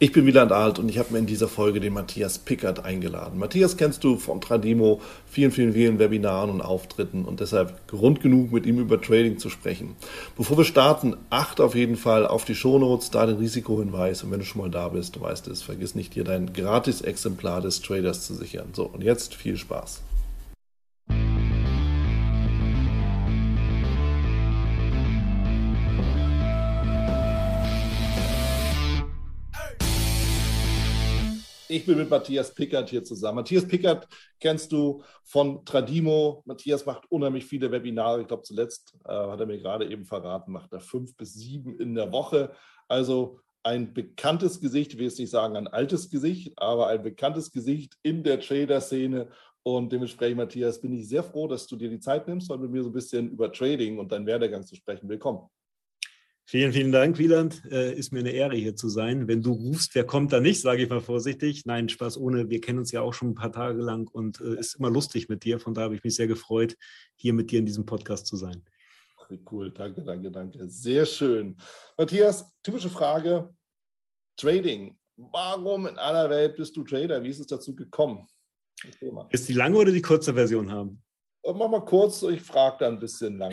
Ich bin Wieland Alt und ich habe mir in dieser Folge den Matthias Pickert eingeladen. Matthias kennst du von Tradimo, vielen, vielen, vielen Webinaren und Auftritten und deshalb Grund genug, mit ihm über Trading zu sprechen. Bevor wir starten, achte auf jeden Fall auf die Shownotes, da den Risikohinweis und wenn du schon mal da bist, du weißt es, vergiss nicht dir dein Gratis-Exemplar des Traders zu sichern. So, und jetzt viel Spaß. Ich bin mit Matthias Pickert hier zusammen. Matthias Pickert kennst du von Tradimo. Matthias macht unheimlich viele Webinare. Ich glaube, zuletzt äh, hat er mir gerade eben verraten, macht er fünf bis sieben in der Woche. Also ein bekanntes Gesicht, ich will jetzt nicht sagen ein altes Gesicht, aber ein bekanntes Gesicht in der Trader-Szene. Und dementsprechend, Matthias, bin ich sehr froh, dass du dir die Zeit nimmst, um mit mir so ein bisschen über Trading und deinen Werdegang zu sprechen. Willkommen. Vielen, vielen Dank, Wieland. Äh, ist mir eine Ehre, hier zu sein. Wenn du rufst, wer kommt da nicht, sage ich mal vorsichtig. Nein, Spaß ohne. Wir kennen uns ja auch schon ein paar Tage lang und äh, ist immer lustig mit dir. Von daher habe ich mich sehr gefreut, hier mit dir in diesem Podcast zu sein. Cool. Danke, danke, danke. Sehr schön. Matthias, typische Frage: Trading. Warum in aller Welt bist du Trader? Wie ist es dazu gekommen? Ist die lange oder die kurze Version haben? Mach mal kurz, ich frage da ein bisschen lang.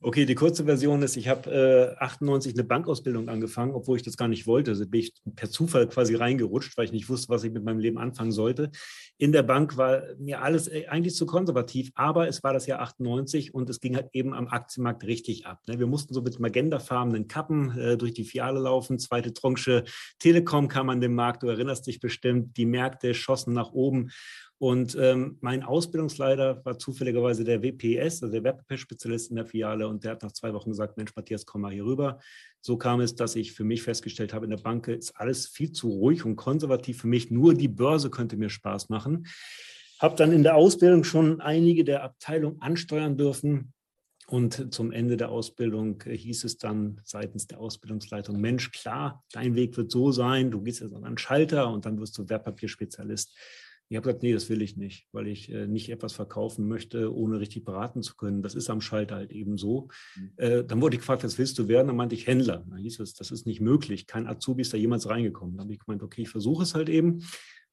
Okay, die kurze Version ist, ich habe äh, 98 eine Bankausbildung angefangen, obwohl ich das gar nicht wollte. Also bin ich per Zufall quasi reingerutscht, weil ich nicht wusste, was ich mit meinem Leben anfangen sollte. In der Bank war mir alles äh, eigentlich zu konservativ, aber es war das Jahr 98 und es ging halt eben am Aktienmarkt richtig ab. Ne? Wir mussten so mit magentafarbenen Kappen äh, durch die Fiale laufen. Zweite Tranche Telekom kam an den Markt, du erinnerst dich bestimmt. Die Märkte schossen nach oben. Und ähm, mein Ausbildungsleiter war zufälligerweise der WPS, also der Wertpapierspezialist in der Filiale. Und der hat nach zwei Wochen gesagt, Mensch, Matthias, komm mal hier rüber. So kam es, dass ich für mich festgestellt habe, in der Bank ist alles viel zu ruhig und konservativ für mich. Nur die Börse könnte mir Spaß machen. Habe dann in der Ausbildung schon einige der Abteilung ansteuern dürfen. Und zum Ende der Ausbildung hieß es dann seitens der Ausbildungsleitung, Mensch, klar, dein Weg wird so sein, du gehst jetzt an einen Schalter und dann wirst du Wertpapierspezialist. Ich habe gesagt, nee, das will ich nicht, weil ich äh, nicht etwas verkaufen möchte, ohne richtig beraten zu können. Das ist am Schalter halt eben so. Mhm. Äh, dann wurde ich gefragt, was willst du werden? Dann meinte ich Händler. Dann hieß es, das ist nicht möglich. Kein Azubi ist da jemals reingekommen. Dann habe ich gemeint, okay, ich versuche es halt eben.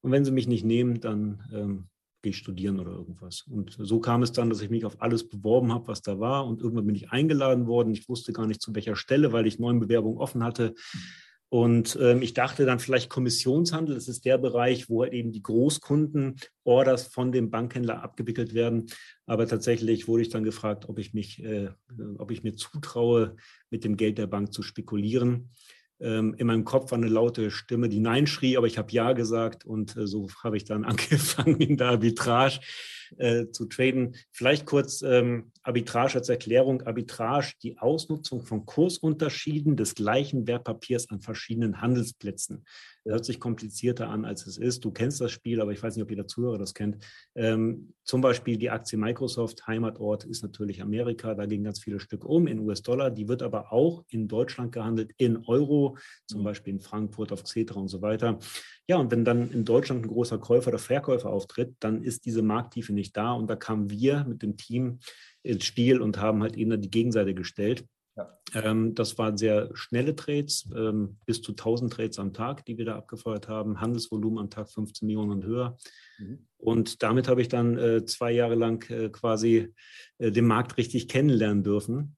Und wenn sie mich nicht nehmen, dann ähm, gehe ich studieren oder irgendwas. Und so kam es dann, dass ich mich auf alles beworben habe, was da war. Und irgendwann bin ich eingeladen worden. Ich wusste gar nicht zu welcher Stelle, weil ich neun Bewerbungen offen hatte. Mhm und ähm, ich dachte dann vielleicht Kommissionshandel, das ist der Bereich, wo halt eben die Großkunden Orders von dem Bankhändler abgewickelt werden. Aber tatsächlich wurde ich dann gefragt, ob ich mich, äh, ob ich mir zutraue, mit dem Geld der Bank zu spekulieren. Ähm, in meinem Kopf war eine laute Stimme, die Nein schrie, aber ich habe Ja gesagt und äh, so habe ich dann angefangen in der Arbitrage äh, zu traden. Vielleicht kurz ähm, Arbitrage als Erklärung. Arbitrage, die Ausnutzung von Kursunterschieden des gleichen Wertpapiers an verschiedenen Handelsplätzen. Das hört sich komplizierter an, als es ist. Du kennst das Spiel, aber ich weiß nicht, ob jeder Zuhörer das kennt. Ähm, zum Beispiel die Aktie Microsoft, Heimatort ist natürlich Amerika. Da gehen ganz viele Stück um in US-Dollar. Die wird aber auch in Deutschland gehandelt, in Euro, zum mhm. Beispiel in Frankfurt auf Xetra und so weiter. Ja, und wenn dann in Deutschland ein großer Käufer oder Verkäufer auftritt, dann ist diese Markttiefe nicht da. Und da kamen wir mit dem Team ins Spiel und haben halt eben die Gegenseite gestellt. Ja. Ähm, das waren sehr schnelle Trades, ähm, bis zu 1000 Trades am Tag, die wir da abgefeuert haben. Handelsvolumen am Tag 15 Millionen und höher. Mhm. Und damit habe ich dann äh, zwei Jahre lang äh, quasi äh, den Markt richtig kennenlernen dürfen.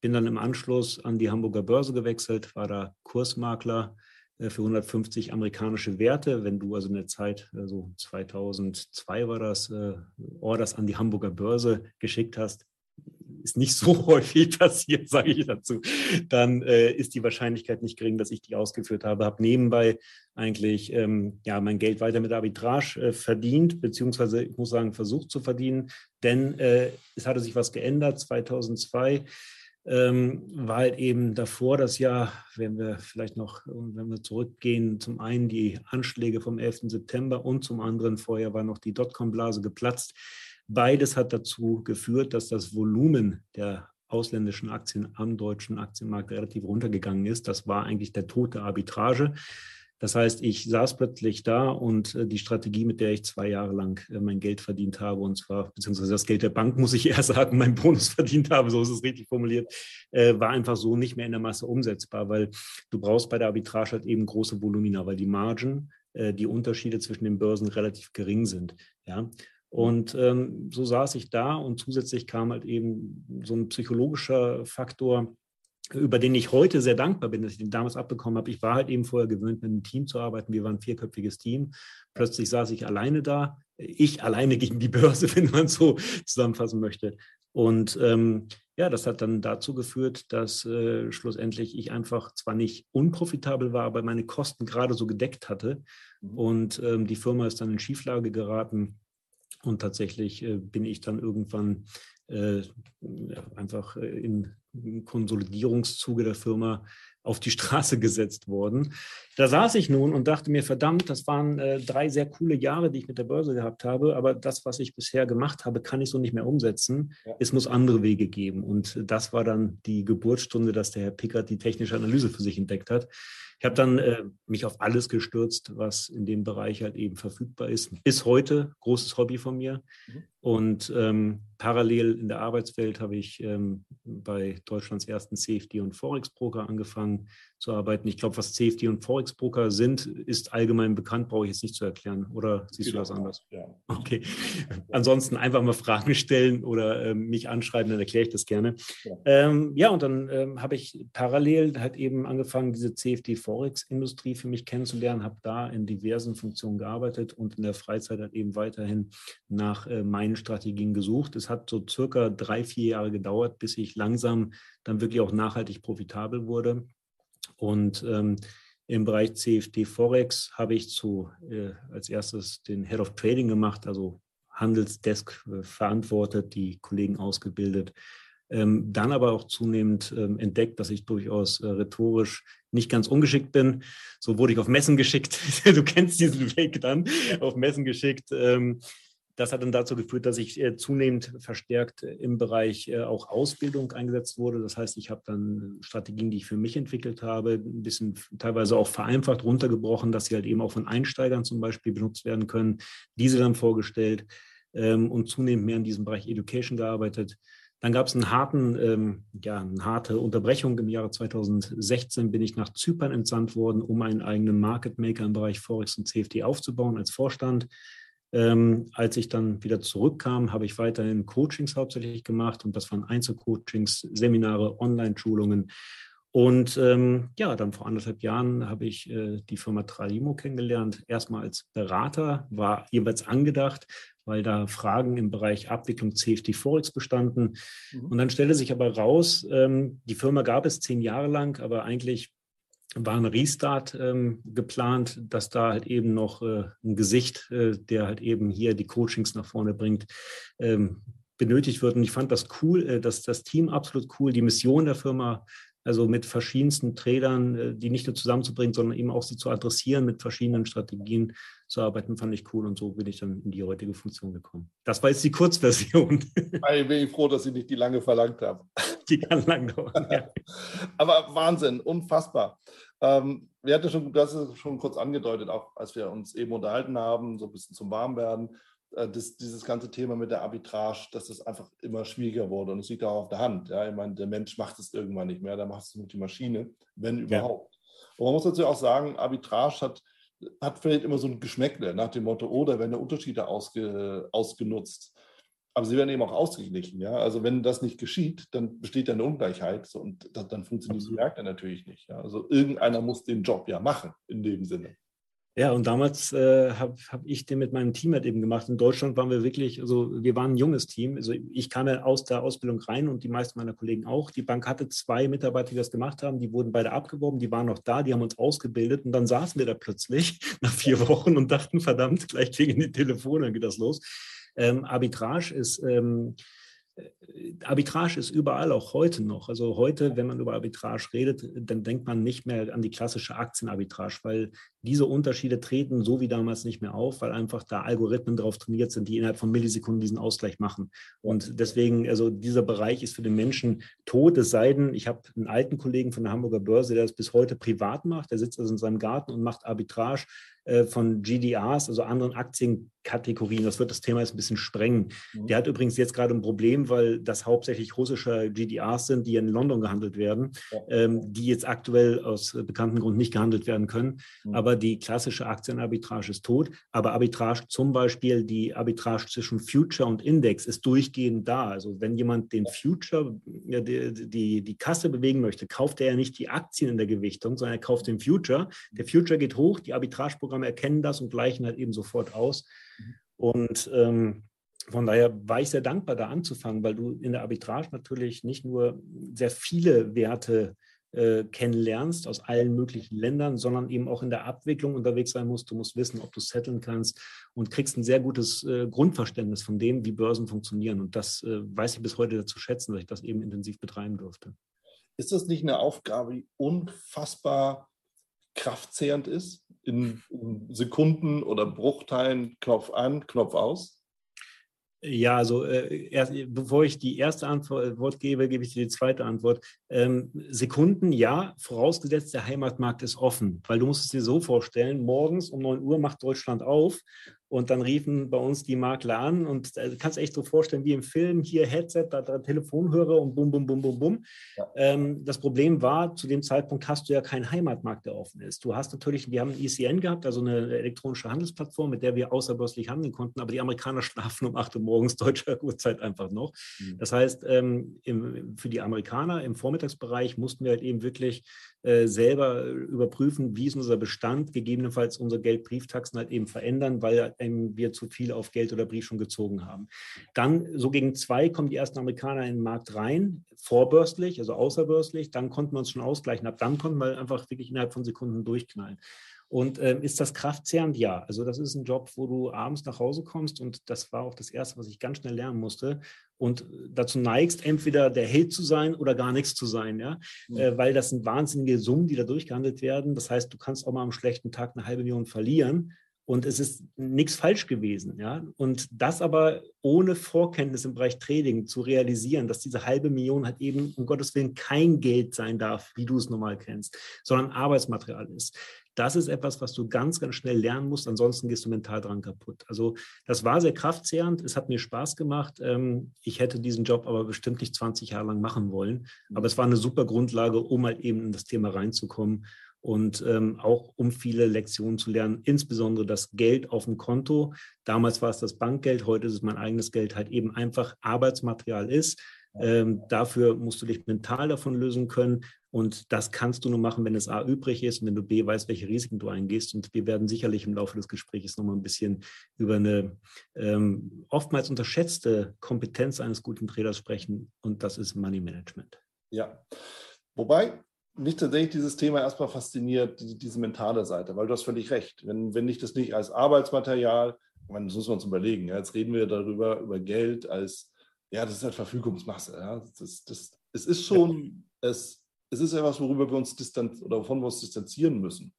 Bin dann im Anschluss an die Hamburger Börse gewechselt, war da Kursmakler für 150 amerikanische Werte. Wenn du also in der Zeit, äh, so 2002 war das, äh, Orders an die Hamburger Börse geschickt hast, ist nicht so häufig passiert, sage ich dazu, dann äh, ist die Wahrscheinlichkeit nicht gering, dass ich die ausgeführt habe. Habe nebenbei eigentlich ähm, ja, mein Geld weiter mit Arbitrage äh, verdient, beziehungsweise ich muss sagen, versucht zu verdienen, denn äh, es hatte sich was geändert. 2002 ähm, war halt eben davor das Jahr, wenn wir vielleicht noch, wenn wir zurückgehen, zum einen die Anschläge vom 11. September und zum anderen vorher war noch die Dotcom-Blase geplatzt. Beides hat dazu geführt, dass das Volumen der ausländischen Aktien am deutschen Aktienmarkt relativ runtergegangen ist. Das war eigentlich der Tod der Arbitrage. Das heißt, ich saß plötzlich da und äh, die Strategie, mit der ich zwei Jahre lang äh, mein Geld verdient habe, und zwar, beziehungsweise das Geld der Bank, muss ich eher sagen, mein Bonus verdient habe, so ist es richtig formuliert, äh, war einfach so nicht mehr in der Masse umsetzbar, weil du brauchst bei der Arbitrage halt eben große Volumina, weil die Margen, die Unterschiede zwischen den Börsen relativ gering sind. Ja. Und ähm, so saß ich da und zusätzlich kam halt eben so ein psychologischer Faktor, über den ich heute sehr dankbar bin, dass ich den damals abbekommen habe. Ich war halt eben vorher gewöhnt, mit einem Team zu arbeiten. Wir waren ein vierköpfiges Team. Plötzlich saß ich alleine da. Ich alleine gegen die Börse, wenn man so zusammenfassen möchte. Und ähm, ja, das hat dann dazu geführt, dass äh, schlussendlich ich einfach zwar nicht unprofitabel war, aber meine Kosten gerade so gedeckt hatte. Mhm. Und ähm, die Firma ist dann in Schieflage geraten. Und tatsächlich äh, bin ich dann irgendwann äh, einfach äh, in Konsolidierungszuge der Firma auf die Straße gesetzt worden. Da saß ich nun und dachte mir, verdammt, das waren äh, drei sehr coole Jahre, die ich mit der Börse gehabt habe, aber das, was ich bisher gemacht habe, kann ich so nicht mehr umsetzen. Ja. Es muss andere Wege geben. Und das war dann die Geburtsstunde, dass der Herr Pickert die technische Analyse für sich entdeckt hat. Ich habe dann äh, mich auf alles gestürzt, was in dem Bereich halt eben verfügbar ist. Bis heute großes Hobby von mir. Mhm. Und ähm, parallel in der Arbeitswelt habe ich ähm, bei Deutschlands ersten CFD und Forex Broker angefangen zu arbeiten. Ich glaube, was CFD und Forex Broker sind, ist allgemein bekannt, brauche ich jetzt nicht zu erklären. Oder siehst du das anders? Ja. Okay. Ansonsten einfach mal Fragen stellen oder ähm, mich anschreiben, dann erkläre ich das gerne. Ja, ähm, ja und dann ähm, habe ich parallel halt eben angefangen, diese CFD Forex Industrie für mich kennenzulernen, habe da in diversen Funktionen gearbeitet und in der Freizeit halt eben weiterhin nach äh, meinen Strategien gesucht. Es hat so circa drei, vier Jahre gedauert, bis ich langsam dann wirklich auch nachhaltig profitabel wurde. Und ähm, im Bereich CFD Forex habe ich zu, äh, als erstes den Head of Trading gemacht, also Handelsdesk äh, verantwortet, die Kollegen ausgebildet. Ähm, dann aber auch zunehmend ähm, entdeckt, dass ich durchaus äh, rhetorisch nicht ganz ungeschickt bin. So wurde ich auf Messen geschickt. du kennst diesen Weg dann, auf Messen geschickt. Ähm, das hat dann dazu geführt, dass ich äh, zunehmend verstärkt äh, im Bereich äh, auch Ausbildung eingesetzt wurde. Das heißt, ich habe dann Strategien, die ich für mich entwickelt habe, ein bisschen teilweise auch vereinfacht runtergebrochen, dass sie halt eben auch von Einsteigern zum Beispiel benutzt werden können. Diese dann vorgestellt ähm, und zunehmend mehr in diesem Bereich Education gearbeitet. Dann gab es einen harten, ähm, ja, eine harte Unterbrechung. Im Jahre 2016 bin ich nach Zypern entsandt worden, um einen eigenen Market Maker im Bereich Forex und CFD aufzubauen als Vorstand. Ähm, als ich dann wieder zurückkam, habe ich weiterhin Coachings hauptsächlich gemacht und das waren Einzelcoachings, Seminare, Online-Schulungen. Und ähm, ja, dann vor anderthalb Jahren habe ich äh, die Firma Tralimo kennengelernt. Erstmal als Berater, war jeweils angedacht, weil da Fragen im Bereich Abwicklung CFD Forex bestanden. Mhm. Und dann stellte sich aber raus, ähm, die Firma gab es zehn Jahre lang, aber eigentlich war ein Restart ähm, geplant, dass da halt eben noch äh, ein Gesicht, äh, der halt eben hier die Coachings nach vorne bringt, ähm, benötigt wird. Und ich fand das cool, äh, dass das Team absolut cool, die Mission der Firma, also mit verschiedensten Tradern, äh, die nicht nur zusammenzubringen, sondern eben auch sie zu adressieren, mit verschiedenen Strategien zu arbeiten, fand ich cool. Und so bin ich dann in die heutige Funktion gekommen. Das war jetzt die Kurzversion. Ich bin froh, dass Sie nicht die lange verlangt haben. Die kann lang dauern. Ja. Aber Wahnsinn, unfassbar. Ähm, wir hatten schon, hast es schon kurz angedeutet, auch als wir uns eben unterhalten haben, so ein bisschen zum Warmwerden, das, dieses ganze Thema mit der Arbitrage, dass das einfach immer schwieriger wurde. Und es liegt auch auf der Hand. Ja? Ich meine, der Mensch macht es irgendwann nicht mehr, der macht es mit der Maschine, wenn überhaupt. Ja. Und man muss natürlich auch sagen, Arbitrage hat, hat vielleicht immer so ein Geschmäckle nach dem Motto, oder oh, werden der Unterschiede ausge, ausgenutzt aber sie werden eben auch ausgeglichen. Ja? Also wenn das nicht geschieht, dann besteht ja eine Ungleichheit so, und das, dann funktionieren die Märkte natürlich nicht. Ja? Also irgendeiner muss den Job ja machen in dem Sinne. Ja, und damals äh, habe hab ich den mit meinem Team halt eben gemacht. In Deutschland waren wir wirklich, also wir waren ein junges Team. Also ich kam ja aus der Ausbildung rein und die meisten meiner Kollegen auch. Die Bank hatte zwei Mitarbeiter, die das gemacht haben. Die wurden beide abgeworben, die waren noch da, die haben uns ausgebildet und dann saßen wir da plötzlich nach vier Wochen und dachten, verdammt, gleich klingen die Telefone, dann geht das los. Ähm, Arbitrage ist ähm, Arbitrage ist überall, auch heute noch. Also heute, wenn man über Arbitrage redet, dann denkt man nicht mehr an die klassische Aktienarbitrage, weil diese Unterschiede treten so wie damals nicht mehr auf, weil einfach da Algorithmen drauf trainiert sind, die innerhalb von Millisekunden diesen Ausgleich machen. Und deswegen, also dieser Bereich ist für den Menschen tot, es sei denn, ich habe einen alten Kollegen von der Hamburger Börse, der das bis heute privat macht, der sitzt also in seinem Garten und macht Arbitrage von GDRs, also anderen Aktienkategorien. Das wird das Thema jetzt ein bisschen sprengen. Mhm. Der hat übrigens jetzt gerade ein Problem, weil das hauptsächlich russische GDRs sind, die in London gehandelt werden, ja. ähm, die jetzt aktuell aus bekannten Gründen nicht gehandelt werden können. Mhm. Aber die klassische Aktienarbitrage ist tot. Aber Arbitrage, zum Beispiel die Arbitrage zwischen Future und Index, ist durchgehend da. Also wenn jemand den Future, ja, die, die, die Kasse bewegen möchte, kauft er ja nicht die Aktien in der Gewichtung, sondern er kauft den Future. Der Future geht hoch, die Arbitrageprogramme Programme erkennen das und gleichen halt eben sofort aus. Mhm. Und ähm, von daher war ich sehr dankbar, da anzufangen, weil du in der Arbitrage natürlich nicht nur sehr viele Werte äh, kennenlernst aus allen möglichen Ländern, sondern eben auch in der Abwicklung unterwegs sein musst. Du musst wissen, ob du setteln kannst und kriegst ein sehr gutes äh, Grundverständnis von dem, wie Börsen funktionieren. Und das äh, weiß ich bis heute zu schätzen, dass ich das eben intensiv betreiben durfte. Ist das nicht eine Aufgabe, die unfassbar kraftzehrend ist? in, in Sekunden oder Bruchteilen Knopf an, Knopf aus? Ja, also äh, erst, bevor ich die erste Antwort gebe, gebe ich dir die zweite Antwort. Ähm, Sekunden, ja, vorausgesetzt der Heimatmarkt ist offen, weil du musst es dir so vorstellen, morgens um 9 Uhr macht Deutschland auf und dann riefen bei uns die Makler an und du kannst echt so vorstellen, wie im Film, hier Headset, da, da Telefonhörer und bum, bum, bum, bum, bum. Ja. Ähm, das Problem war, zu dem Zeitpunkt hast du ja keinen Heimatmarkt, der offen ist. Du hast natürlich, wir haben ein ECN gehabt, also eine elektronische Handelsplattform, mit der wir außerbörslich handeln konnten, aber die Amerikaner schlafen um 8 Uhr morgens deutscher Uhrzeit einfach noch. Mhm. Das heißt, ähm, im, für die Amerikaner im Vormittagsbereich mussten wir halt eben wirklich äh, selber überprüfen, wie ist unser Bestand, gegebenenfalls unsere Geldbrieftaxen halt eben verändern, weil ähm, wir zu viel auf Geld oder Brief schon gezogen haben. Dann so gegen zwei kommen die ersten Amerikaner in den Markt rein, vorbörslich, also außerbörslich. Dann konnten wir uns schon ausgleichen. Ab dann konnten wir einfach wirklich innerhalb von Sekunden durchknallen. Und ähm, ist das kraftzehrend? Ja. Also das ist ein Job, wo du abends nach Hause kommst und das war auch das Erste, was ich ganz schnell lernen musste. Und dazu neigst, entweder der Held zu sein oder gar nichts zu sein, ja. Mhm. Äh, weil das sind wahnsinnige Summen, die da durchgehandelt werden. Das heißt, du kannst auch mal am schlechten Tag eine halbe Million verlieren und es ist nichts falsch gewesen. Ja? Und das aber ohne Vorkenntnis im Bereich Trading zu realisieren, dass diese halbe Million halt eben um Gottes Willen kein Geld sein darf, wie du es normal kennst, sondern Arbeitsmaterial ist. Das ist etwas, was du ganz, ganz schnell lernen musst, ansonsten gehst du mental dran kaputt. Also das war sehr kraftzehrend, es hat mir Spaß gemacht. Ähm, ich hätte diesen Job aber bestimmt nicht 20 Jahre lang machen wollen, aber es war eine super Grundlage, um halt eben in das Thema reinzukommen und ähm, auch um viele Lektionen zu lernen, insbesondere das Geld auf dem Konto. Damals war es das Bankgeld, heute ist es mein eigenes Geld, halt eben einfach Arbeitsmaterial ist. Ähm, dafür musst du dich mental davon lösen können. Und das kannst du nur machen, wenn es A übrig ist und wenn du B weißt, welche Risiken du eingehst. Und wir werden sicherlich im Laufe des Gesprächs nochmal ein bisschen über eine ähm, oftmals unterschätzte Kompetenz eines guten Traders sprechen. Und das ist Money Management. Ja. Wobei mich tatsächlich dieses Thema erstmal fasziniert, die, diese mentale Seite, weil du hast völlig recht. Wenn, wenn ich das nicht als Arbeitsmaterial, meine, das muss man uns überlegen, ja, jetzt reden wir darüber, über Geld als, ja, das ist halt Verfügungsmasse. Ja, das, das, es ist schon, ja. es, es ist etwas, worüber wir uns distanz oder wovon wir uns distanzieren müssen.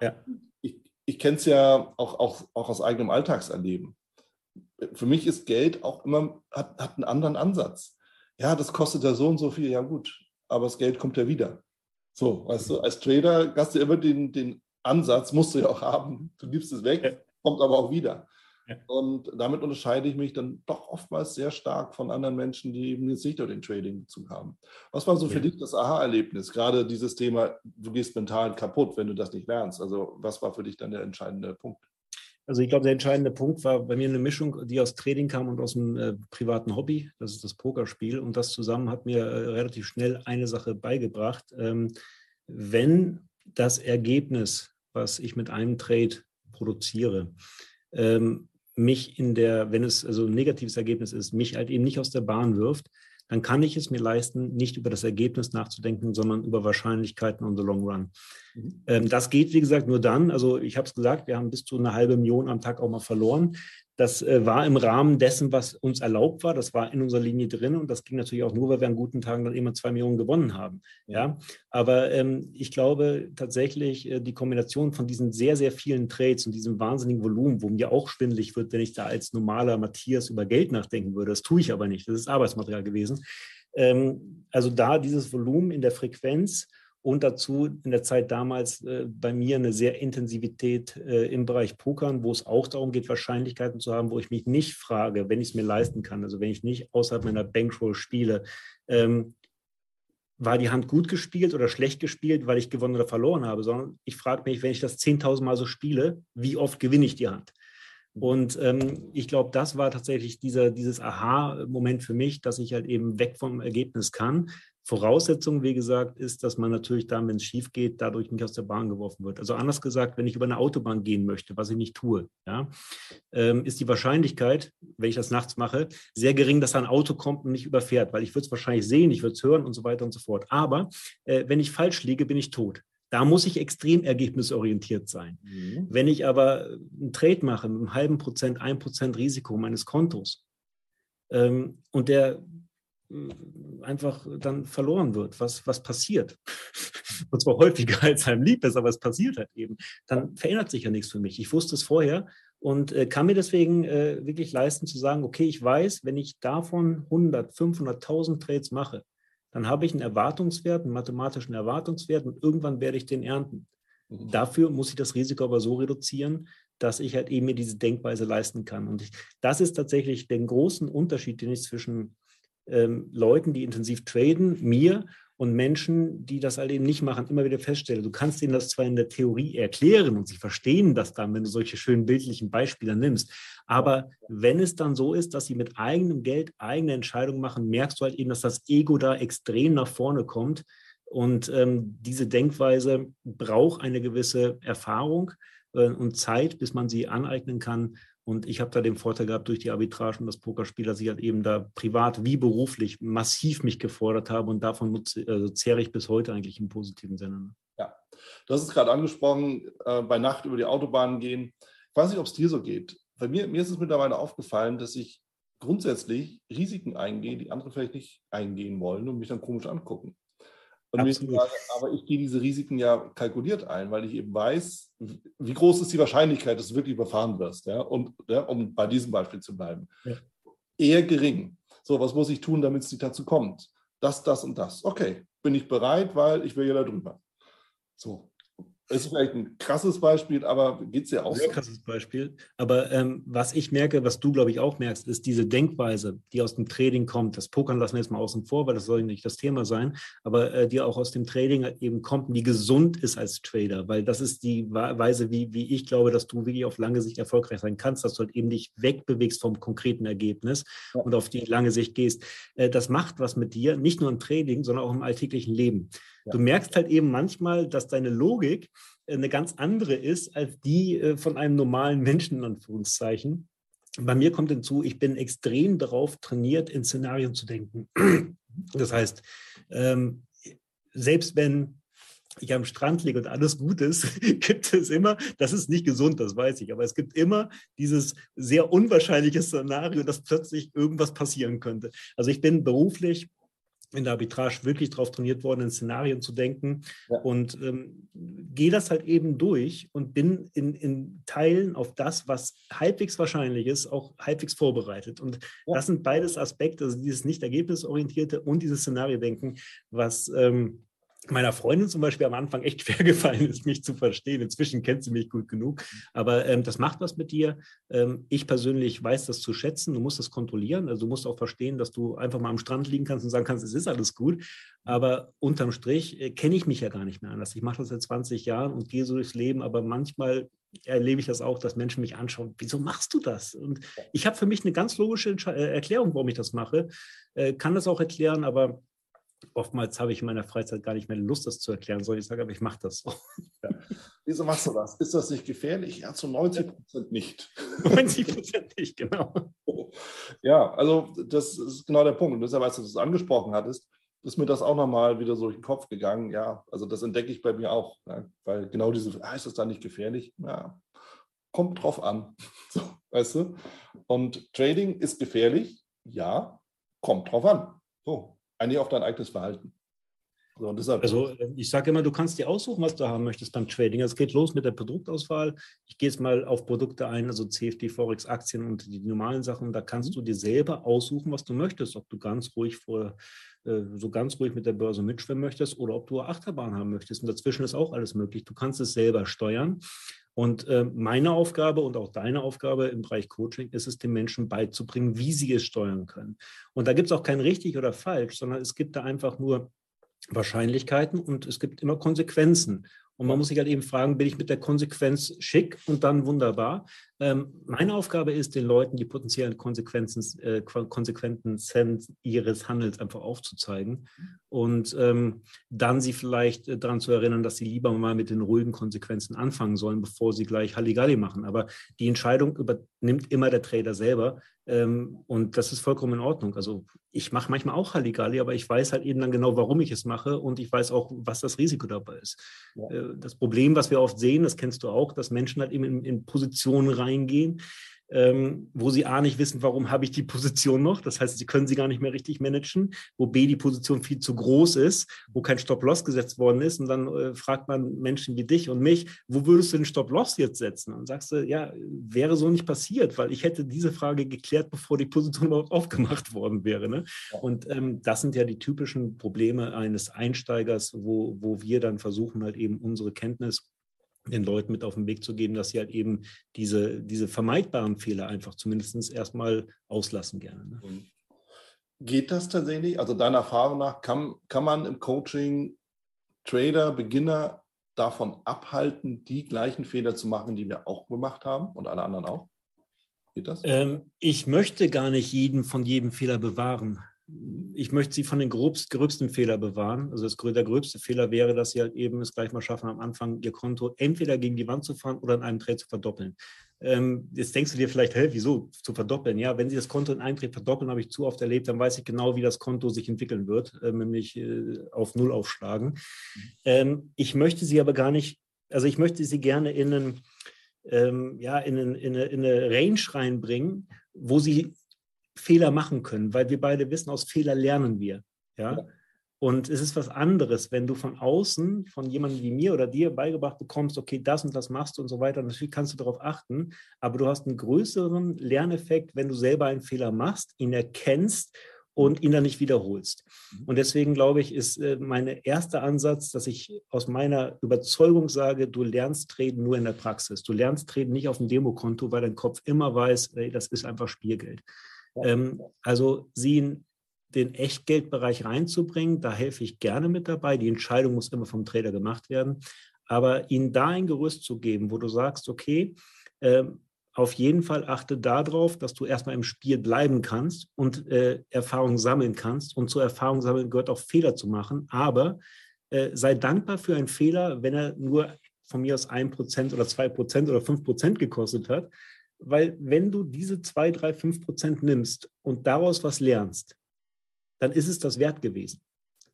Ja. Ich, ich kenne es ja auch, auch, auch aus eigenem Alltagserleben. Für mich ist Geld auch immer, hat, hat einen anderen Ansatz. Ja, das kostet ja so und so viel, ja gut, aber das Geld kommt ja wieder. So, weißt du, als Trader hast du immer den, den Ansatz, musst du ja auch haben, du gibst es weg, kommt aber auch wieder. Ja. Und damit unterscheide ich mich dann doch oftmals sehr stark von anderen Menschen, die eben jetzt nicht nur den Trading-Bezug haben. Was war so für dich das Aha-Erlebnis? Gerade dieses Thema, du gehst mental kaputt, wenn du das nicht lernst. Also, was war für dich dann der entscheidende Punkt? Also ich glaube, der entscheidende Punkt war bei mir eine Mischung, die aus Trading kam und aus einem äh, privaten Hobby. Das ist das Pokerspiel. Und das zusammen hat mir äh, relativ schnell eine Sache beigebracht. Ähm, wenn das Ergebnis, was ich mit einem Trade produziere, ähm, mich in der, wenn es also ein negatives Ergebnis ist, mich halt eben nicht aus der Bahn wirft, dann kann ich es mir leisten, nicht über das Ergebnis nachzudenken, sondern über Wahrscheinlichkeiten on the long run. Mhm. Ähm, das geht, wie gesagt, nur dann, also ich habe es gesagt, wir haben bis zu eine halbe Million am Tag auch mal verloren. Das äh, war im Rahmen dessen, was uns erlaubt war. Das war in unserer Linie drin und das ging natürlich auch nur, weil wir an guten Tagen dann immer zwei Millionen gewonnen haben. Ja, aber ähm, ich glaube tatsächlich äh, die Kombination von diesen sehr, sehr vielen Trades und diesem wahnsinnigen Volumen, wo mir auch schwindelig wird, wenn ich da als normaler Matthias über Geld nachdenken würde. Das tue ich aber nicht. Das ist Arbeitsmaterial gewesen. Ähm, also da dieses Volumen in der Frequenz und dazu in der Zeit damals äh, bei mir eine sehr Intensivität äh, im Bereich Pokern, wo es auch darum geht, Wahrscheinlichkeiten zu haben, wo ich mich nicht frage, wenn ich es mir leisten kann, also wenn ich nicht außerhalb meiner Bankroll spiele, ähm, war die Hand gut gespielt oder schlecht gespielt, weil ich gewonnen oder verloren habe, sondern ich frage mich, wenn ich das 10.000 Mal so spiele, wie oft gewinne ich die Hand? Und ähm, ich glaube, das war tatsächlich dieser, dieses Aha-Moment für mich, dass ich halt eben weg vom Ergebnis kann, Voraussetzung, wie gesagt, ist, dass man natürlich dann, wenn es schief geht, dadurch nicht aus der Bahn geworfen wird. Also anders gesagt, wenn ich über eine Autobahn gehen möchte, was ich nicht tue, ja, ähm, ist die Wahrscheinlichkeit, wenn ich das nachts mache, sehr gering, dass da ein Auto kommt und mich überfährt, weil ich würde es wahrscheinlich sehen, ich würde es hören und so weiter und so fort. Aber äh, wenn ich falsch liege, bin ich tot. Da muss ich extrem ergebnisorientiert sein. Mhm. Wenn ich aber einen Trade mache mit einem halben Prozent, ein Prozent Risiko meines Kontos ähm, und der einfach dann verloren wird, was, was passiert. Und zwar häufiger als einem lieb ist, aber es passiert halt eben. Dann verändert sich ja nichts für mich. Ich wusste es vorher und äh, kann mir deswegen äh, wirklich leisten zu sagen, okay, ich weiß, wenn ich davon 100, 500, 1000 Trades mache, dann habe ich einen Erwartungswert, einen mathematischen Erwartungswert und irgendwann werde ich den ernten. Mhm. Dafür muss ich das Risiko aber so reduzieren, dass ich halt eben mir diese Denkweise leisten kann. Und ich, das ist tatsächlich den großen Unterschied, den ich zwischen ähm, Leuten, die intensiv traden, mir und Menschen, die das halt eben nicht machen, immer wieder feststelle, du kannst ihnen das zwar in der Theorie erklären und sie verstehen das dann, wenn du solche schönen bildlichen Beispiele nimmst, aber wenn es dann so ist, dass sie mit eigenem Geld eigene Entscheidungen machen, merkst du halt eben, dass das Ego da extrem nach vorne kommt und ähm, diese Denkweise braucht eine gewisse Erfahrung äh, und Zeit, bis man sie aneignen kann. Und ich habe da den Vorteil gehabt durch die Arbitrage und das Pokerspiel, dass ich halt eben da privat wie beruflich massiv mich gefordert habe und davon nutze, also zehre ich bis heute eigentlich im positiven Sinne. Ne? Ja, hast es gerade angesprochen, äh, bei Nacht über die Autobahn gehen. Ich weiß nicht, ob es dir so geht. Bei mir, mir ist es mittlerweile aufgefallen, dass ich grundsätzlich Risiken eingehe, die andere vielleicht nicht eingehen wollen und mich dann komisch angucken. Frage, aber ich gehe diese Risiken ja kalkuliert ein, weil ich eben weiß, wie groß ist die Wahrscheinlichkeit, dass du wirklich überfahren wirst. Ja? Und ja, um bei diesem Beispiel zu bleiben. Ja. Eher gering. So, was muss ich tun, damit es nicht dazu kommt? Das, das und das. Okay, bin ich bereit, weil ich will ja da drüber. So, ist vielleicht ein krasses Beispiel, aber geht es ja auch Sehr so. krasses Beispiel. Aber ähm, was ich merke, was du, glaube ich, auch merkst, ist diese Denkweise, die aus dem Trading kommt. Das Pokern lassen wir jetzt mal außen vor, weil das soll nicht das Thema sein, aber äh, die auch aus dem Trading eben kommt, die gesund ist als Trader, weil das ist die Weise, wie, wie ich glaube, dass du wirklich auf lange Sicht erfolgreich sein kannst, dass du halt eben dich wegbewegst vom konkreten Ergebnis ja. und auf die lange Sicht gehst. Äh, das macht was mit dir, nicht nur im Trading, sondern auch im alltäglichen Leben. Du merkst halt eben manchmal, dass deine Logik äh, eine ganz andere ist als die äh, von einem normalen Menschen, in Anführungszeichen. Bei mir kommt hinzu, ich bin extrem darauf trainiert, in Szenarien zu denken. Das heißt, ähm, selbst wenn ich am Strand liege und alles gut ist, gibt es immer, das ist nicht gesund, das weiß ich, aber es gibt immer dieses sehr unwahrscheinliche Szenario, dass plötzlich irgendwas passieren könnte. Also ich bin beruflich in der Arbitrage wirklich darauf trainiert worden, in Szenarien zu denken ja. und ähm, gehe das halt eben durch und bin in, in Teilen auf das, was halbwegs wahrscheinlich ist, auch halbwegs vorbereitet. Und ja. das sind beides Aspekte, also dieses nicht ergebnisorientierte und dieses Szenariodenken, was ähm, meiner Freundin zum Beispiel am Anfang echt schwer gefallen ist, mich zu verstehen. Inzwischen kennt sie mich gut genug. Aber ähm, das macht was mit dir. Ähm, ich persönlich weiß das zu schätzen. Du musst das kontrollieren. Also du musst auch verstehen, dass du einfach mal am Strand liegen kannst und sagen kannst, es ist alles gut. Aber unterm Strich äh, kenne ich mich ja gar nicht mehr anders. Ich mache das seit 20 Jahren und gehe so durchs Leben. Aber manchmal erlebe ich das auch, dass Menschen mich anschauen, wieso machst du das? Und ich habe für mich eine ganz logische äh, Erklärung, warum ich das mache, äh, kann das auch erklären, aber oftmals habe ich in meiner Freizeit gar nicht mehr Lust, das zu erklären, sondern ich sage, aber ich mache das so. Ja. Wieso machst du das? Ist das nicht gefährlich? Ja, zu 90 Prozent nicht. 90 Prozent nicht, genau. Ja, also das ist genau der Punkt. Und deshalb, als du das angesprochen hattest, ist mir das auch nochmal wieder so durch den Kopf gegangen. Ja, also das entdecke ich bei mir auch. Ne? Weil genau diese, ah, ist das da nicht gefährlich? Ja, kommt drauf an. So. weißt du? Und Trading ist gefährlich, ja, kommt drauf an. So, eigentlich auf dein eigenes Verhalten. So, also ich sage immer, du kannst dir aussuchen, was du haben möchtest beim Trading. Es geht los mit der Produktauswahl. Ich gehe jetzt mal auf Produkte ein, also CFD, Forex, Aktien und die normalen Sachen. Da kannst mhm. du dir selber aussuchen, was du möchtest. Ob du ganz ruhig vor, äh, so ganz ruhig mit der Börse mitschwimmen möchtest oder ob du Achterbahn haben möchtest. Und dazwischen ist auch alles möglich. Du kannst es selber steuern. Und äh, meine Aufgabe und auch deine Aufgabe im Bereich Coaching ist es, den Menschen beizubringen, wie sie es steuern können. Und da gibt es auch kein richtig oder falsch, sondern es gibt da einfach nur Wahrscheinlichkeiten und es gibt immer Konsequenzen. Und man muss sich halt eben fragen, bin ich mit der Konsequenz schick und dann wunderbar? Ähm, meine Aufgabe ist, den Leuten die potenziellen Konsequenzen, äh, Konsequenzen ihres Handels einfach aufzuzeigen und ähm, dann sie vielleicht äh, daran zu erinnern, dass sie lieber mal mit den ruhigen Konsequenzen anfangen sollen, bevor sie gleich Halligalli machen. Aber die Entscheidung übernimmt immer der Trader selber ähm, und das ist vollkommen in Ordnung. Also ich mache manchmal auch Halligalli, aber ich weiß halt eben dann genau, warum ich es mache und ich weiß auch, was das Risiko dabei ist. Ja. Äh, das Problem, was wir oft sehen, das kennst du auch, dass Menschen halt eben in, in Positionen rein reingehen, ähm, wo sie A nicht wissen, warum habe ich die Position noch. Das heißt, sie können sie gar nicht mehr richtig managen, wo B die Position viel zu groß ist, wo kein Stop-Loss gesetzt worden ist. Und dann äh, fragt man Menschen wie dich und mich, wo würdest du den Stop-Loss jetzt setzen? Und sagst du, ja, wäre so nicht passiert, weil ich hätte diese Frage geklärt, bevor die Position überhaupt aufgemacht worden wäre. Ne? Und ähm, das sind ja die typischen Probleme eines Einsteigers, wo, wo wir dann versuchen, halt eben unsere Kenntnis den Leuten mit auf den Weg zu geben, dass sie halt eben diese, diese vermeidbaren Fehler einfach zumindest erstmal auslassen gerne. Ne? Geht das tatsächlich? Also deiner Erfahrung nach, kann, kann man im Coaching Trader, Beginner davon abhalten, die gleichen Fehler zu machen, die wir auch gemacht haben und alle anderen auch? Geht das? Ähm, ich möchte gar nicht jeden von jedem Fehler bewahren ich möchte sie von den gröbst, gröbsten Fehlern bewahren. Also das, der gröbste Fehler wäre, dass sie halt eben es gleich mal schaffen, am Anfang ihr Konto entweder gegen die Wand zu fahren oder in einem Trade zu verdoppeln. Ähm, jetzt denkst du dir vielleicht, hey, wieso zu verdoppeln? Ja, wenn sie das Konto in einem Trade verdoppeln, habe ich zu oft erlebt, dann weiß ich genau, wie das Konto sich entwickeln wird, äh, nämlich äh, auf Null aufschlagen. Ähm, ich möchte sie aber gar nicht, also ich möchte sie gerne in einen, ähm, ja, in, einen, in, eine, in eine Range reinbringen, wo sie Fehler machen können, weil wir beide wissen, aus Fehler lernen wir. Ja? ja. Und es ist was anderes, wenn du von außen, von jemandem wie mir oder dir beigebracht bekommst, okay, das und das machst du und so weiter. Natürlich kannst du darauf achten, aber du hast einen größeren Lerneffekt, wenn du selber einen Fehler machst, ihn erkennst und ihn dann nicht wiederholst. Mhm. Und deswegen glaube ich, ist äh, mein erster Ansatz, dass ich aus meiner Überzeugung sage, du lernst Treten nur in der Praxis. Du lernst Treten nicht auf dem Demokonto, weil dein Kopf immer weiß, ey, das ist einfach Spielgeld. Ähm, also sie in den Echtgeldbereich reinzubringen, da helfe ich gerne mit dabei. Die Entscheidung muss immer vom Trader gemacht werden. Aber ihnen da ein Gerüst zu geben, wo du sagst, okay, äh, auf jeden Fall achte darauf, dass du erstmal im Spiel bleiben kannst und äh, Erfahrung sammeln kannst. Und zur Erfahrung sammeln gehört auch Fehler zu machen. Aber äh, sei dankbar für einen Fehler, wenn er nur von mir aus ein Prozent oder zwei Prozent oder fünf Prozent gekostet hat, weil wenn du diese zwei, drei, fünf Prozent nimmst und daraus was lernst, dann ist es das wert gewesen.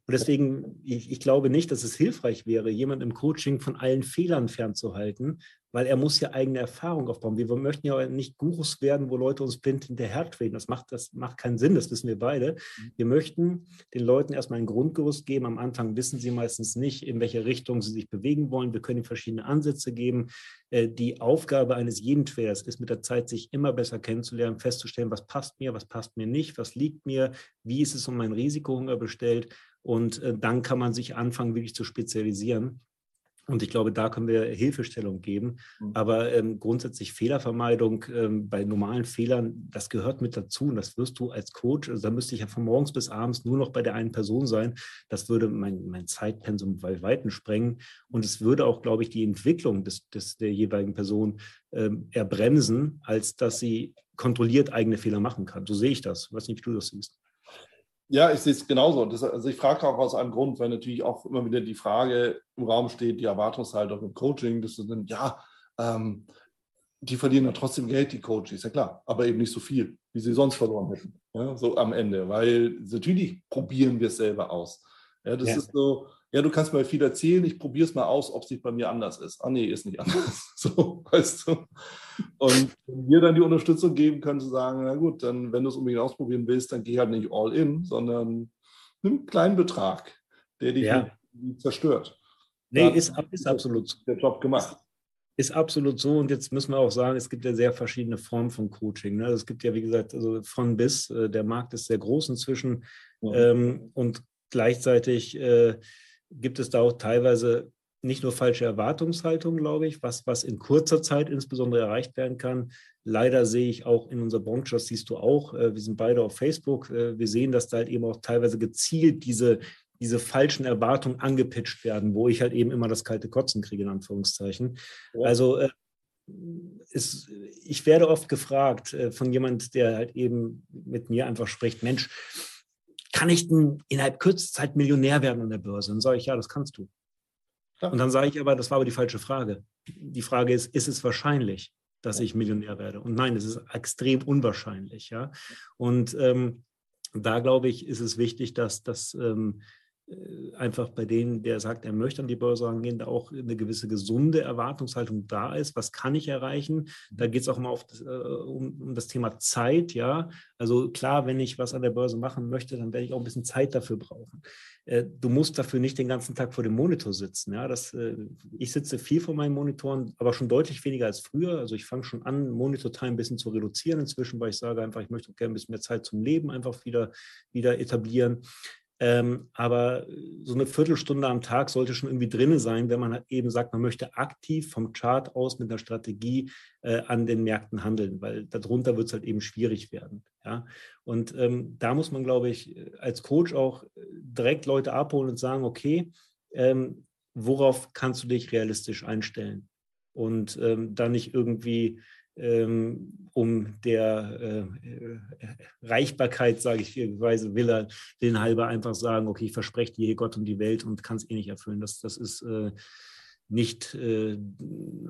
Und deswegen, ich, ich, glaube nicht, dass es hilfreich wäre, jemand im Coaching von allen Fehlern fernzuhalten, weil er muss ja eigene Erfahrung aufbauen. Wir möchten ja nicht Gurus werden, wo Leute uns blind hinterher treten. Das macht, das macht keinen Sinn, das wissen wir beide. Mhm. Wir möchten den Leuten erstmal ein Grundgerüst geben. Am Anfang wissen sie meistens nicht, in welche Richtung sie sich bewegen wollen. Wir können ihnen verschiedene Ansätze geben. Äh, die Aufgabe eines jeden Traders ist mit der Zeit, sich immer besser kennenzulernen, festzustellen, was passt mir, was passt mir nicht, was liegt mir, wie ist es um mein Risikohunger bestellt und äh, dann kann man sich anfangen, wirklich zu spezialisieren. Und ich glaube, da können wir Hilfestellung geben. Mhm. Aber ähm, grundsätzlich Fehlervermeidung ähm, bei normalen Fehlern, das gehört mit dazu. Und das wirst du als Coach, also da müsste ich ja von morgens bis abends nur noch bei der einen Person sein. Das würde mein, mein Zeitpensum bei Weitem sprengen. Und es würde auch, glaube ich, die Entwicklung des, des, der jeweiligen Person ähm, eher bremsen, als dass sie kontrolliert eigene Fehler machen kann. So sehe ich das. Ich weiß nicht, wie du das siehst. Ja, ich sehe es genauso. Das, also ich frage auch aus einem Grund, weil natürlich auch immer wieder die Frage im Raum steht, die Erwartungshaltung im Coaching, das sind, ja, ähm, die verlieren dann trotzdem Geld, die Coaches, ja klar, aber eben nicht so viel, wie sie sonst verloren hätten, ja, so am Ende, weil natürlich probieren wir es selber aus. Ja, das ja. ist so, ja, du kannst mir viel erzählen, ich probiere es mal aus, ob es nicht bei mir anders ist. Ah nee, ist nicht anders. So, weißt du. Und mir dann die Unterstützung geben können, zu sagen, na gut, dann, wenn du es unbedingt ausprobieren willst, dann geh halt nicht all in, sondern nimm einen kleinen Betrag, der dich ja. zerstört. Nee, ist, ist absolut. Der Job gemacht. Ist absolut so. Und jetzt müssen wir auch sagen, es gibt ja sehr verschiedene Formen von Coaching. Ne? Also es gibt ja, wie gesagt, also von bis. Äh, der Markt ist sehr groß inzwischen. Mhm. Ähm, und gleichzeitig äh, gibt es da auch teilweise nicht nur falsche Erwartungshaltungen, glaube ich, was, was in kurzer Zeit insbesondere erreicht werden kann. Leider sehe ich auch in unserer Branche, das siehst du auch, äh, wir sind beide auf Facebook, äh, wir sehen, dass da halt eben auch teilweise gezielt diese, diese falschen Erwartungen angepitcht werden, wo ich halt eben immer das kalte Kotzen kriege, in Anführungszeichen. Ja. Also äh, ist, ich werde oft gefragt äh, von jemand, der halt eben mit mir einfach spricht, Mensch, kann ich denn innerhalb kürzester Zeit Millionär werden an der Börse? Dann sage ich, ja, das kannst du. Ja. Und dann sage ich aber, das war aber die falsche Frage. Die Frage ist, ist es wahrscheinlich, dass ich Millionär werde? Und nein, es ist extrem unwahrscheinlich. Ja? Und ähm, da glaube ich, ist es wichtig, dass, dass ähm, äh, einfach bei denen, der sagt, er möchte an die Börse angehen, da auch eine gewisse gesunde Erwartungshaltung da ist. Was kann ich erreichen? Da geht es auch immer das, äh, um, um, das Thema Zeit, ja. Also klar, wenn ich was an der Börse machen möchte, dann werde ich auch ein bisschen Zeit dafür brauchen. Äh, du musst dafür nicht den ganzen Tag vor dem Monitor sitzen. Ja, das, äh, ich sitze viel vor meinen Monitoren, aber schon deutlich weniger als früher. Also ich fange schon an, Monitor-Time ein bisschen zu reduzieren inzwischen, weil ich sage einfach, ich möchte gerne ein bisschen mehr Zeit zum Leben einfach wieder, wieder etablieren. Ähm, aber so eine Viertelstunde am Tag sollte schon irgendwie drin sein, wenn man halt eben sagt, man möchte aktiv vom Chart aus mit einer Strategie äh, an den Märkten handeln, weil darunter wird es halt eben schwierig werden. Ja? Und ähm, da muss man, glaube ich, als Coach auch direkt Leute abholen und sagen, okay, ähm, worauf kannst du dich realistisch einstellen? Und ähm, dann nicht irgendwie um der äh, äh, Reichbarkeit, sage ich Weise, will er den halber einfach sagen, okay, ich verspreche dir Gott und die Welt und kann es eh nicht erfüllen. Das, das ist äh, nicht äh,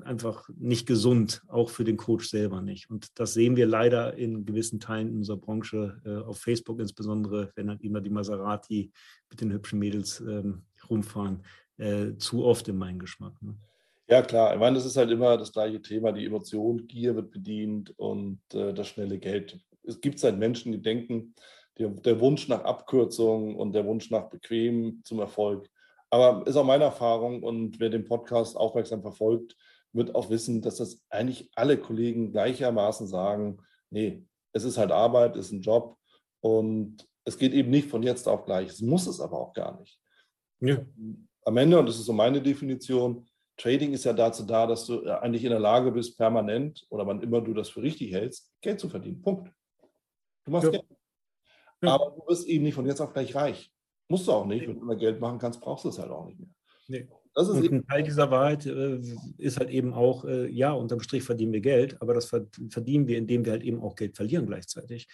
einfach nicht gesund, auch für den Coach selber nicht. Und das sehen wir leider in gewissen Teilen unserer Branche, äh, auf Facebook insbesondere, wenn dann immer die Maserati mit den hübschen Mädels ähm, rumfahren, äh, zu oft in meinen Geschmack. Ne? Ja, klar. Ich meine, das ist halt immer das gleiche Thema. Die Emotion, Gier wird bedient und äh, das schnelle Geld. Es gibt halt Menschen, die denken, der, der, Wunsch nach Abkürzung und der Wunsch nach bequem zum Erfolg. Aber ist auch meine Erfahrung und wer den Podcast aufmerksam verfolgt, wird auch wissen, dass das eigentlich alle Kollegen gleichermaßen sagen, nee, es ist halt Arbeit, es ist ein Job und es geht eben nicht von jetzt auf gleich. Es muss es aber auch gar nicht. Ja. Am Ende, und das ist so meine Definition, Trading ist ja dazu da, dass du äh, eigentlich in der Lage bist, permanent oder wann immer du das für richtig hältst, Geld zu verdienen. Punkt. Du machst ja. Geld. Ja. Aber du wirst eben nicht von jetzt auf gleich reich. Musst du auch nicht. Wenn du mehr Geld machen kannst, brauchst du es halt auch nicht mehr. Nee. Das ist und ein Teil dieser Wahrheit äh, ist halt eben auch, äh, ja, unterm Strich verdienen wir Geld, aber das verdienen wir, indem wir halt eben auch Geld verlieren gleichzeitig.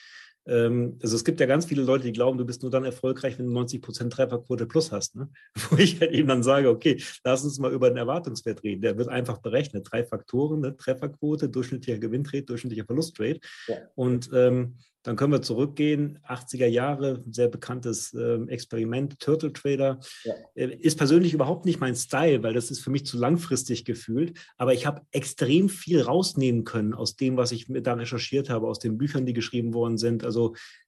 Ähm, also es gibt ja ganz viele Leute, die glauben, du bist nur dann erfolgreich, wenn du 90 Prozent Trefferquote plus hast. Ne? Wo ich halt eben dann sage, okay, lass uns mal über den Erwartungswert reden. Der wird einfach berechnet. Drei Faktoren, ne? Trefferquote, durchschnittlicher Gewinntrade, durchschnittlicher Verlusttrade. Ja. Und ähm, dann können wir zurückgehen, 80er Jahre, sehr bekanntes äh, Experiment, Turtle Trader. Ja. Äh, ist persönlich überhaupt nicht mein Style, weil das ist für mich zu langfristig gefühlt. Aber ich habe extrem viel rausnehmen können aus dem, was ich da recherchiert habe, aus den Büchern, die geschrieben worden sind. Also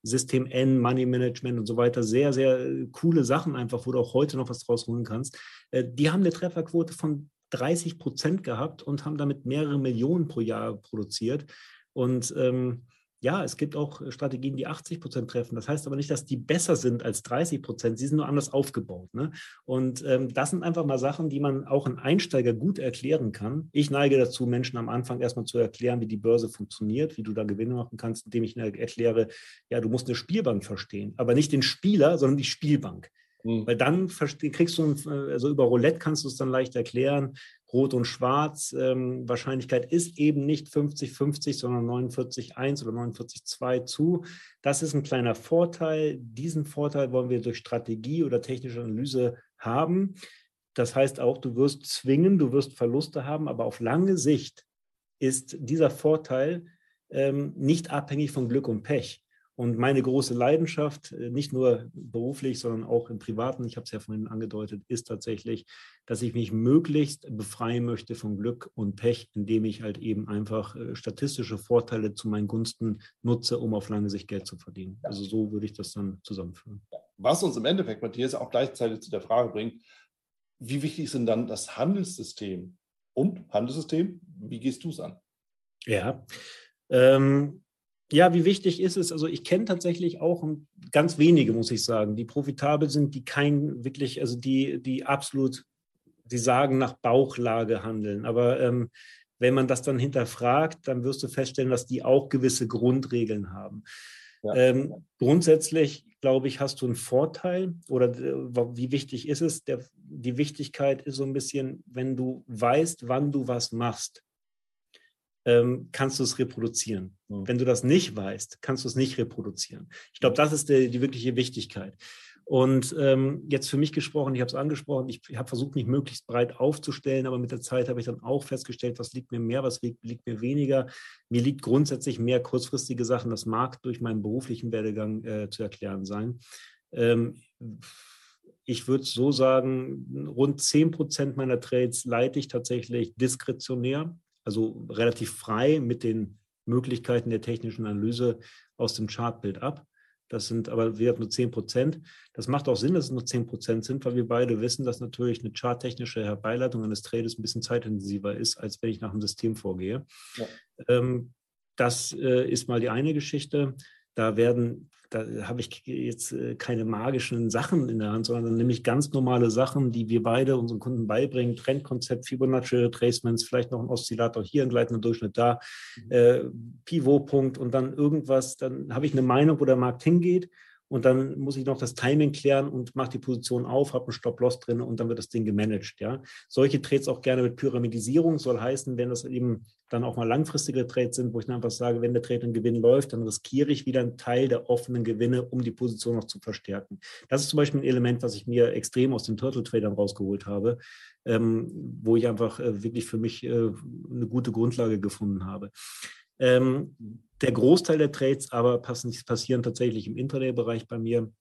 System N, Money Management und so weiter. Sehr, sehr äh, coole Sachen einfach, wo du auch heute noch was rausholen kannst. Äh, die haben eine Trefferquote von 30 Prozent gehabt und haben damit mehrere Millionen pro Jahr produziert. Und ähm, ja, es gibt auch äh, Strategien, die 80 Prozent treffen. Das heißt aber nicht, dass die besser sind als 30 Prozent. Sie sind nur anders aufgebaut. Ne? Und ähm, das sind einfach mal Sachen, die man auch einem Einsteiger gut erklären kann. Ich neige dazu, Menschen am Anfang erstmal zu erklären, wie die Börse funktioniert, wie du da Gewinne machen kannst, indem ich erkläre, ja, du musst eine Spielbank verstehen, aber nicht den Spieler, sondern die Spielbank. Mhm. Weil dann kriegst du, also über Roulette kannst du es dann leicht erklären. Rot und Schwarz, ähm, Wahrscheinlichkeit ist eben nicht 50-50, sondern 49-1 oder 49-2 zu. Das ist ein kleiner Vorteil. Diesen Vorteil wollen wir durch Strategie oder technische Analyse haben. Das heißt auch, du wirst zwingen, du wirst Verluste haben, aber auf lange Sicht ist dieser Vorteil ähm, nicht abhängig von Glück und Pech. Und meine große Leidenschaft, äh, nicht nur beruflich, sondern auch im Privaten, ich habe es ja vorhin angedeutet, ist tatsächlich, dass ich mich möglichst befreien möchte von Glück und Pech, indem ich halt eben einfach äh, statistische Vorteile zu meinen Gunsten nutze, um auf lange Sicht Geld zu verdienen. Also so würde ich das dann zusammenführen. Was uns im Endeffekt, Matthias, auch gleichzeitig zu der Frage bringt, wie wichtig sind dann das Handelssystem und Handelssystem? Wie gehst du es an? Ja, ähm, ja, wie wichtig ist es? Also ich kenne tatsächlich auch ganz wenige, muss ich sagen, die profitabel sind, die kein wirklich, also die, die absolut, die sagen nach Bauchlage handeln. Aber ähm, wenn man das dann hinterfragt, dann wirst du feststellen, dass die auch gewisse Grundregeln haben. Ja. Ähm, grundsätzlich, glaube ich, hast du einen Vorteil oder äh, wie wichtig ist es? Der, die Wichtigkeit ist so ein bisschen, wenn du weißt, wann du was machst ähm, kannst du es reproduzieren. Mhm. Wenn du das nicht weißt, kannst du es nicht reproduzieren. Ich glaube, das ist die, die wirkliche Wichtigkeit. Und ähm, jetzt für mich gesprochen, ich habe es angesprochen, ich habe versucht, mich möglichst breit aufzustellen, aber mit der Zeit habe ich dann auch festgestellt, was liegt mir mehr, was liegt, liegt, mir weniger. Mir liegt grundsätzlich mehr kurzfristige Sachen, das mag durch meinen beruflichen Werdegang äh, zu erklären sein. Ähm, ich würde so sagen, rund 10 Prozent meiner Trades leite ich tatsächlich diskretionär also relativ frei mit den Möglichkeiten der technischen Analyse aus dem Chartbild ab. Das sind aber wieder nur 10 Prozent. Das macht auch Sinn, dass es nur 10 Prozent sind, weil wir beide wissen, dass natürlich eine charttechnische Herbeileitung eines Trades ein bisschen zeitintensiver ist, als wenn ich nach einem System vorgehe. Ja. Ähm, das äh, ist mal die eine Geschichte. Da werden da habe ich jetzt äh, keine magischen Sachen in der Hand, sondern nämlich ganz normale Sachen, die wir beide unseren Kunden beibringen. Trendkonzept, Fibonacci Retracements, vielleicht noch ein Oszillator hier, ein gleitender Durchschnitt da, mhm. äh, Pivotpunkt und dann irgendwas. Dann habe ich eine Meinung, wo der Markt hingeht und dann muss ich noch das Timing klären und mache die Position auf, habe einen Stop-Loss drin und dann wird das Ding gemanagt. Ja. Solche Trades auch gerne mit Pyramidisierung soll heißen, wenn das eben dann auch mal langfristige Trades sind, wo ich dann einfach sage, wenn der Trade ein Gewinn läuft, dann riskiere ich wieder einen Teil der offenen Gewinne, um die Position noch zu verstärken. Das ist zum Beispiel ein Element, was ich mir extrem aus den Turtle-Tradern rausgeholt habe, ähm, wo ich einfach äh, wirklich für mich äh, eine gute Grundlage gefunden habe. Ähm, der Großteil der Trades aber passieren tatsächlich im Intraday-Bereich bei mir.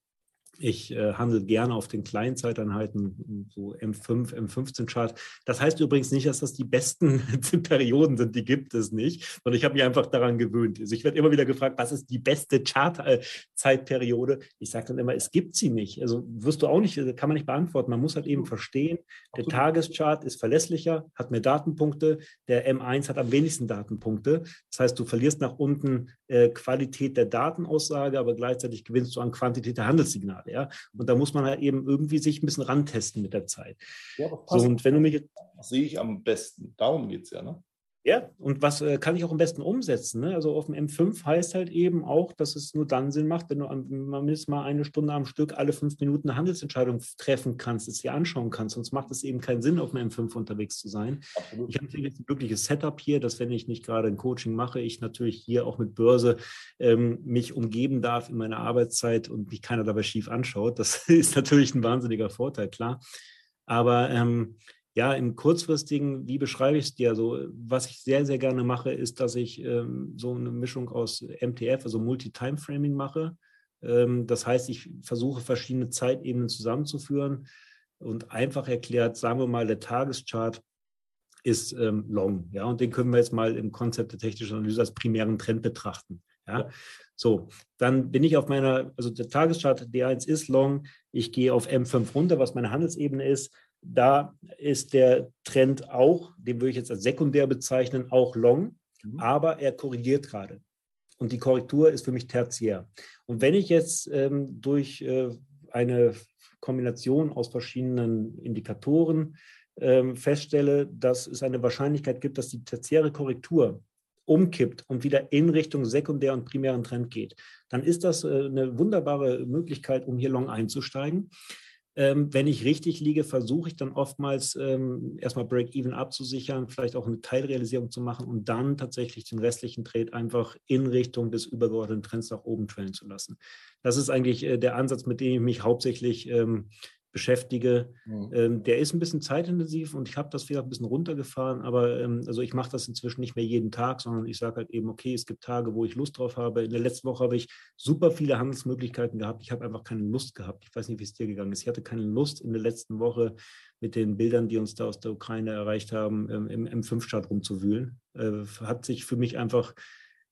Ich äh, handle gerne auf den kleinen Zeiteinheiten, so M5, M15-Chart. Das heißt übrigens nicht, dass das die besten Perioden sind, die gibt es nicht, sondern ich habe mich einfach daran gewöhnt. Also ich werde immer wieder gefragt, was ist die beste Chart-Zeitperiode? Ich sage dann immer, es gibt sie nicht. Also wirst du auch nicht, äh, kann man nicht beantworten. Man muss halt eben verstehen, der Tageschart ist verlässlicher, hat mehr Datenpunkte, der M1 hat am wenigsten Datenpunkte. Das heißt, du verlierst nach unten äh, Qualität der Datenaussage, aber gleichzeitig gewinnst du an Quantität der Handelssignale. Ja? Und da muss man halt eben irgendwie sich ein bisschen rantesten mit der Zeit. Ja, so, und wenn du mich sehe ich am besten. Darum geht es ja, ne? Ja, und was äh, kann ich auch am besten umsetzen? Ne? Also auf dem M5 heißt halt eben auch, dass es nur dann Sinn macht, wenn du mindestens mal eine Stunde am Stück alle fünf Minuten eine Handelsentscheidung treffen kannst, es dir anschauen kannst. Sonst macht es eben keinen Sinn, auf dem M5 unterwegs zu sein. Absolut. Ich habe jetzt ein wirkliches Setup hier, dass wenn ich nicht gerade ein Coaching mache, ich natürlich hier auch mit Börse ähm, mich umgeben darf in meiner Arbeitszeit und mich keiner dabei schief anschaut. Das ist natürlich ein wahnsinniger Vorteil, klar. Aber ähm, ja, im kurzfristigen, wie beschreibe ich es dir? Also, was ich sehr, sehr gerne mache, ist, dass ich ähm, so eine Mischung aus MTF, also Multi-Time-Framing mache. Ähm, das heißt, ich versuche verschiedene Zeitebenen zusammenzuführen und einfach erklärt, sagen wir mal, der Tageschart ist ähm, long, ja, und den können wir jetzt mal im Konzept der technischen Analyse als primären Trend betrachten. Ja. So, dann bin ich auf meiner, also der Tageschart D1 ist long, ich gehe auf M5 runter, was meine Handelsebene ist da ist der Trend auch, den würde ich jetzt als sekundär bezeichnen, auch long, mhm. aber er korrigiert gerade. Und die Korrektur ist für mich tertiär. Und wenn ich jetzt ähm, durch äh, eine Kombination aus verschiedenen Indikatoren ähm, feststelle, dass es eine Wahrscheinlichkeit gibt, dass die tertiäre Korrektur umkippt und wieder in Richtung sekundär und primären Trend geht, dann ist das äh, eine wunderbare Möglichkeit, um hier long einzusteigen. Ähm, wenn ich richtig liege, versuche ich dann oftmals ähm, erstmal Break-Even abzusichern, vielleicht auch eine Teilrealisierung zu machen und dann tatsächlich den restlichen Trade einfach in Richtung des übergeordneten Trends nach oben trailen zu lassen. Das ist eigentlich äh, der Ansatz, mit dem ich mich hauptsächlich ähm, beschäftige. Mhm. Ähm, der ist ein bisschen zeitintensiv und ich habe das wieder ein bisschen runtergefahren, aber ähm, also ich mache das inzwischen nicht mehr jeden Tag, sondern ich sage halt eben, okay, es gibt Tage, wo ich Lust drauf habe. In der letzten Woche habe ich super viele Handelsmöglichkeiten gehabt. Ich habe einfach keine Lust gehabt. Ich weiß nicht, wie es dir gegangen ist. Ich hatte keine Lust in der letzten Woche mit den Bildern, die uns da aus der Ukraine erreicht haben, ähm, im M5-Chart rumzuwühlen. Äh, hat sich für mich einfach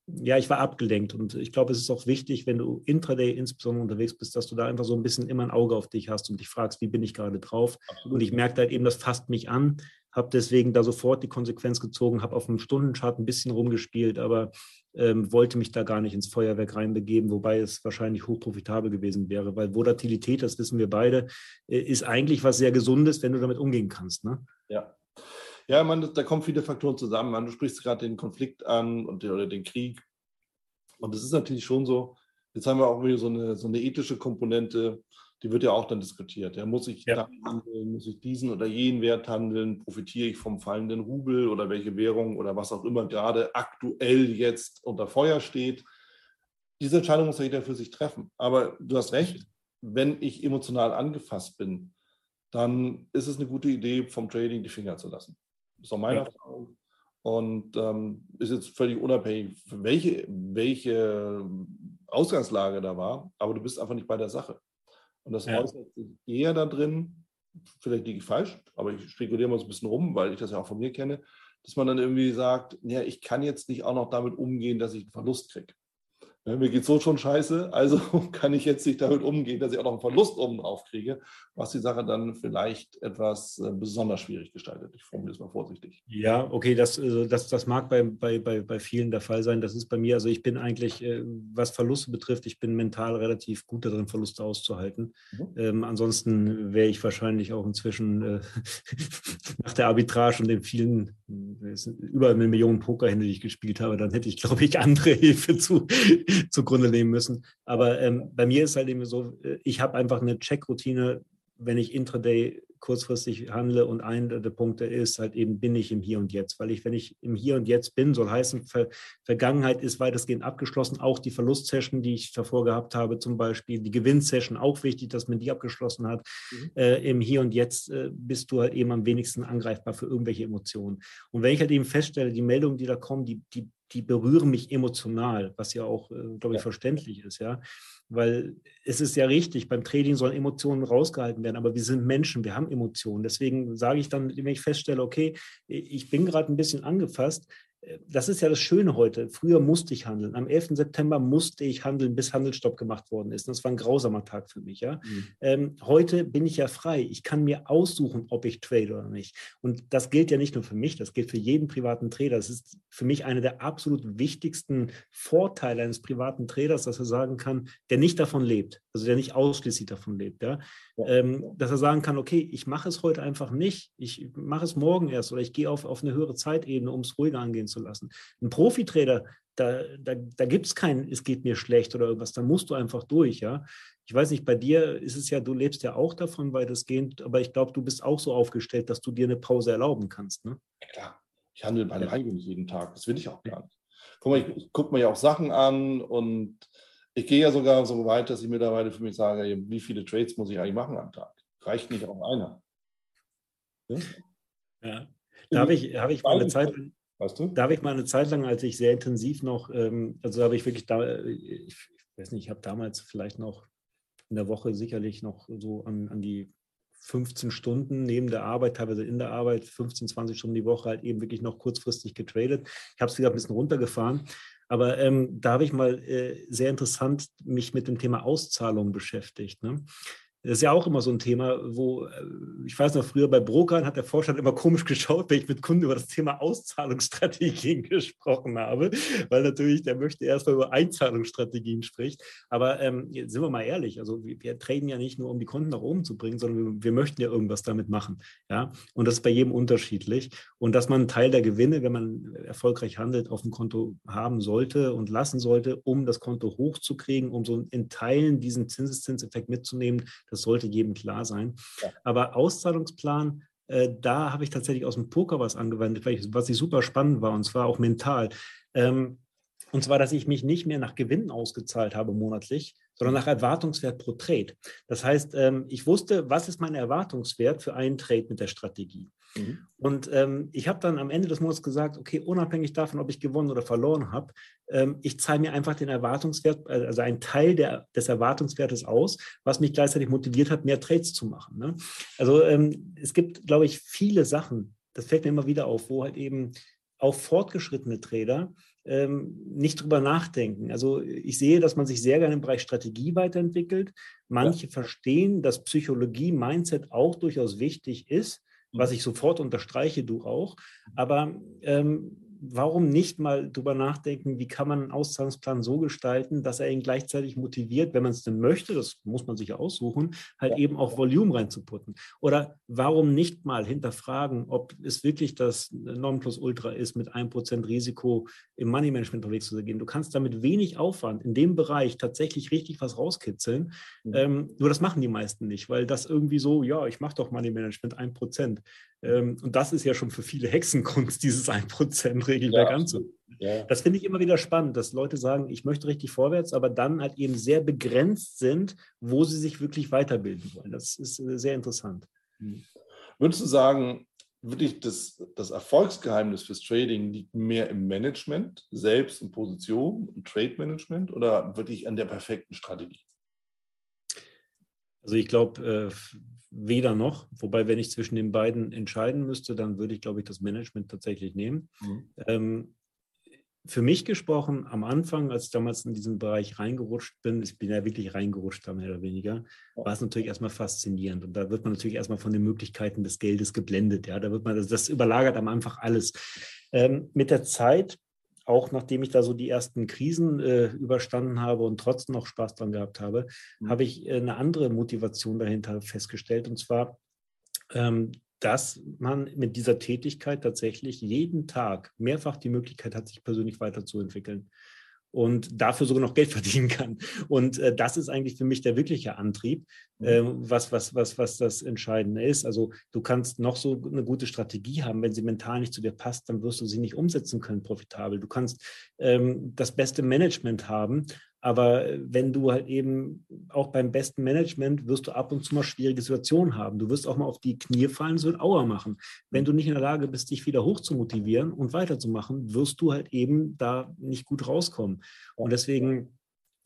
ja, ich war abgelenkt und ich glaube, es ist auch wichtig, wenn du intraday insbesondere unterwegs bist, dass du da einfach so ein bisschen immer ein Auge auf dich hast und dich fragst, wie bin ich gerade drauf? Und ich merkte halt eben, das fasst mich an, habe deswegen da sofort die Konsequenz gezogen, habe auf dem Stundenchart ein bisschen rumgespielt, aber ähm, wollte mich da gar nicht ins Feuerwerk reinbegeben, wobei es wahrscheinlich hochprofitabel gewesen wäre, weil Volatilität, das wissen wir beide, äh, ist eigentlich was sehr Gesundes, wenn du damit umgehen kannst. Ne? Ja, ja, man, da kommen viele Faktoren zusammen. Man, du sprichst gerade den Konflikt an und, oder den Krieg. Und es ist natürlich schon so, jetzt haben wir auch wieder so eine, so eine ethische Komponente, die wird ja auch dann diskutiert. Ja, muss ich ja. handeln, muss ich diesen oder jenen Wert handeln, profitiere ich vom fallenden Rubel oder welche Währung oder was auch immer gerade aktuell jetzt unter Feuer steht. Diese Entscheidung muss ja jeder für sich treffen. Aber du hast recht, wenn ich emotional angefasst bin, dann ist es eine gute Idee, vom Trading die Finger zu lassen. Das ist auch meine ja. Erfahrung. Und ähm, ist jetzt völlig unabhängig, welche, welche Ausgangslage da war, aber du bist einfach nicht bei der Sache. Und das ja. äußert sich eher da drin, vielleicht liege ich falsch, aber ich spekuliere mal so ein bisschen rum, weil ich das ja auch von mir kenne, dass man dann irgendwie sagt, ja, ich kann jetzt nicht auch noch damit umgehen, dass ich einen Verlust kriege. Ja, mir geht so schon scheiße, also kann ich jetzt nicht damit umgehen, dass ich auch noch einen Verlust oben drauf kriege, was die Sache dann vielleicht etwas äh, besonders schwierig gestaltet. Ich formuliere es mal vorsichtig. Ja, okay, das, also das, das mag bei, bei, bei, bei vielen der Fall sein. Das ist bei mir, also ich bin eigentlich, äh, was Verluste betrifft, ich bin mental relativ gut darin, Verluste auszuhalten. Mhm. Ähm, ansonsten wäre ich wahrscheinlich auch inzwischen äh, nach der Arbitrage und den vielen, über eine Million Pokerhände, die ich gespielt habe, dann hätte ich, glaube ich, andere Hilfe zu zugrunde nehmen müssen. Aber ähm, bei mir ist halt eben so, äh, ich habe einfach eine Check-Routine, wenn ich intraday kurzfristig handle und einer der Punkte ist halt eben, bin ich im Hier und Jetzt. Weil ich, wenn ich im Hier und Jetzt bin, soll heißen, Ver Vergangenheit ist weitestgehend abgeschlossen. Auch die Verlustsession, die ich davor gehabt habe, zum Beispiel, die Gewinnsession, auch wichtig, dass man die abgeschlossen hat. Mhm. Äh, Im Hier und Jetzt äh, bist du halt eben am wenigsten angreifbar für irgendwelche Emotionen. Und wenn ich halt eben feststelle, die Meldungen, die da kommen, die, die die berühren mich emotional, was ja auch, äh, glaube ich, ja. verständlich ist, ja. Weil es ist ja richtig, beim Trading sollen Emotionen rausgehalten werden, aber wir sind Menschen, wir haben Emotionen. Deswegen sage ich dann, wenn ich feststelle, okay, ich bin gerade ein bisschen angefasst, das ist ja das Schöne heute. Früher musste ich handeln. Am 11. September musste ich handeln, bis Handelsstopp gemacht worden ist. Das war ein grausamer Tag für mich. Ja? Mhm. Ähm, heute bin ich ja frei. Ich kann mir aussuchen, ob ich trade oder nicht. Und das gilt ja nicht nur für mich, das gilt für jeden privaten Trader. Das ist für mich einer der absolut wichtigsten Vorteile eines privaten Traders, dass er sagen kann, der nicht davon lebt, also der nicht ausschließlich davon lebt. Ja? ja. Ähm, dass er sagen kann, okay, ich mache es heute einfach nicht. Ich mache es morgen erst oder ich gehe auf, auf eine höhere Zeitebene, um es ruhiger angehen zu zu lassen. Ein Profitrader, da, da, da gibt es kein, es geht mir schlecht oder irgendwas, da musst du einfach durch, ja. Ich weiß nicht, bei dir ist es ja, du lebst ja auch davon weitestgehend, aber ich glaube, du bist auch so aufgestellt, dass du dir eine Pause erlauben kannst, ne? Ja, klar. Ich handle meine ja. nicht jeden Tag, das will ich auch gar nicht. Guck mal, ich, ich gucke mir ja auch Sachen an und ich gehe ja sogar so weit, dass ich mittlerweile für mich sage, wie viele Trades muss ich eigentlich machen am Tag? Reicht nicht auch einer. Ja? ja. Da habe ich, hab ich mal eine Zeit, Weißt du? Da habe ich mal eine Zeit lang, als ich sehr intensiv noch, ähm, also habe ich wirklich da, ich, ich weiß nicht, ich habe damals vielleicht noch in der Woche sicherlich noch so an, an die 15 Stunden neben der Arbeit, teilweise in der Arbeit, 15, 20 Stunden die Woche halt eben wirklich noch kurzfristig getradet. Ich habe es wieder ein bisschen runtergefahren. Aber ähm, da habe ich mal äh, sehr interessant mich mit dem Thema Auszahlung beschäftigt. Ne? Das ist ja auch immer so ein Thema, wo, äh, ich weiß noch, früher bei Brokern hat der Vorstand immer komisch geschaut, wenn ich mit Kunden über das Thema Auszahlungsstrategien gesprochen habe, weil natürlich der möchte erstmal über Einzahlungsstrategien spricht. Aber ähm, sind wir mal ehrlich, also wir, wir traden ja nicht nur, um die Kunden nach oben zu bringen, sondern wir, wir, möchten ja irgendwas damit machen. Ja? Und das ist bei jedem unterschiedlich. Und dass man einen Teil der Gewinne, wenn man erfolgreich handelt, auf dem Konto haben sollte und lassen sollte, um das Konto hochzukriegen, um so in Teilen diesen Zinseszinseffekt mitzunehmen, das sollte jedem klar sein. Ja. Aber Auszahlungsplan, äh, da habe ich tatsächlich aus dem Poker was angewendet, was ich super spannend war und zwar auch mental. Ähm, und zwar, dass ich mich nicht mehr nach Gewinnen ausgezahlt habe monatlich, sondern nach Erwartungswert pro Trade. Das heißt, ähm, ich wusste, was ist mein Erwartungswert für einen Trade mit der Strategie. Mhm. Und ähm, ich habe dann am Ende des Monats gesagt, okay, unabhängig davon, ob ich gewonnen oder verloren habe, ähm, ich zahle mir einfach den Erwartungswert, äh, also einen Teil der, des Erwartungswertes aus, was mich gleichzeitig motiviert hat, mehr Trades zu machen. Ne? Also ähm, es gibt, glaube ich, viele Sachen, das fällt mir immer wieder auf, wo halt eben auch fortgeschrittene Trader ähm, nicht drüber nachdenken. Also ich sehe, dass man sich sehr gerne im Bereich Strategie weiterentwickelt. Manche ja. verstehen, dass Psychologie, Mindset auch durchaus wichtig ist, was ich sofort unterstreiche, du auch. Aber ähm, warum nicht mal drüber nachdenken, wie kann man einen Auszahlungsplan so gestalten, dass er ihn gleichzeitig motiviert, wenn man es denn möchte, das muss man sich aussuchen, halt ja. eben auch Volumen reinzuputten. Oder warum nicht mal hinterfragen, ob es wirklich das Nonplusultra ist, mit einem Prozent Risiko im Money Management unterwegs zu gehen. Du kannst damit wenig Aufwand in dem Bereich tatsächlich richtig was rauskitzeln. Mhm. Ähm, nur das machen die meisten nicht, weil das irgendwie so, ja, ich mache doch Money Management ein Prozent. Ähm, und das ist ja schon für viele Hexenkunst, dieses 1%-Regelwerk ja, anzuwenden. Ja. Das finde ich immer wieder spannend, dass Leute sagen, ich möchte richtig vorwärts, aber dann halt eben sehr begrenzt sind, wo sie sich wirklich weiterbilden wollen. Das ist äh, sehr interessant. Hm. Würdest du sagen, wirklich das, das Erfolgsgeheimnis fürs Trading liegt mehr im Management, selbst in Position, im Trade-Management oder wirklich an der perfekten Strategie? Also ich glaube, äh, weder noch. Wobei, wenn ich zwischen den beiden entscheiden müsste, dann würde ich, glaube ich, das Management tatsächlich nehmen. Mhm. Ähm, für mich gesprochen, am Anfang, als ich damals in diesen Bereich reingerutscht bin, ich bin ja wirklich reingerutscht, mehr oder weniger, war es natürlich erstmal faszinierend. Und da wird man natürlich erstmal von den Möglichkeiten des Geldes geblendet. Ja, da wird man, das, überlagert am Anfang alles. Ähm, mit der Zeit auch nachdem ich da so die ersten Krisen äh, überstanden habe und trotzdem noch Spaß dran gehabt habe, mhm. habe ich äh, eine andere Motivation dahinter festgestellt. Und zwar, ähm, dass man mit dieser Tätigkeit tatsächlich jeden Tag mehrfach die Möglichkeit hat, sich persönlich weiterzuentwickeln und dafür sogar noch Geld verdienen kann. Und äh, das ist eigentlich für mich der wirkliche Antrieb, äh, was, was, was, was das Entscheidende ist. Also du kannst noch so eine gute Strategie haben, wenn sie mental nicht zu dir passt, dann wirst du sie nicht umsetzen können, profitabel. Du kannst ähm, das beste Management haben, aber wenn du halt eben auch beim besten Management wirst du ab und zu mal schwierige Situationen haben. Du wirst auch mal auf die Knie fallen, so ein Auer machen. Wenn du nicht in der Lage bist, dich wieder hoch zu motivieren und weiterzumachen, wirst du halt eben da nicht gut rauskommen. Und deswegen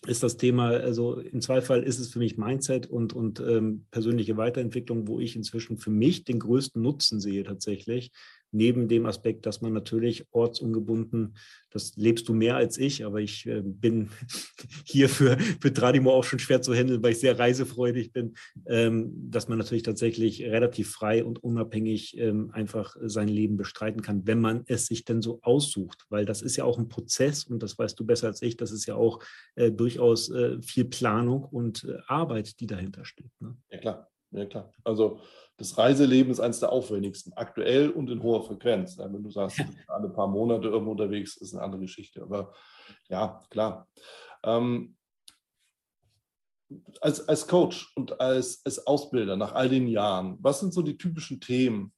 ist das Thema, also im Zweifel ist es für mich Mindset und, und ähm, persönliche Weiterentwicklung, wo ich inzwischen für mich den größten Nutzen sehe tatsächlich, neben dem Aspekt, dass man natürlich ortsungebunden, das lebst du mehr als ich, aber ich äh, bin hier für, für Tradimo auch schon schwer zu handeln, weil ich sehr reisefreudig bin, ähm, dass man natürlich tatsächlich relativ frei und unabhängig ähm, einfach sein Leben bestreiten kann, wenn man es sich denn so aussucht, weil das ist ja auch ein Prozess und das weißt du besser als ich, das ist ja auch äh, durchaus äh, viel Planung und äh, Arbeit, die dahinter steht. Ne? Ja klar, ja klar. Also das Reiseleben ist eines der aufwendigsten, aktuell und in hoher Frequenz. Wenn du sagst, alle paar Monate irgendwo unterwegs, ist eine andere Geschichte. Aber ja, klar. Ähm, als, als Coach und als, als Ausbilder nach all den Jahren, was sind so die typischen Themen,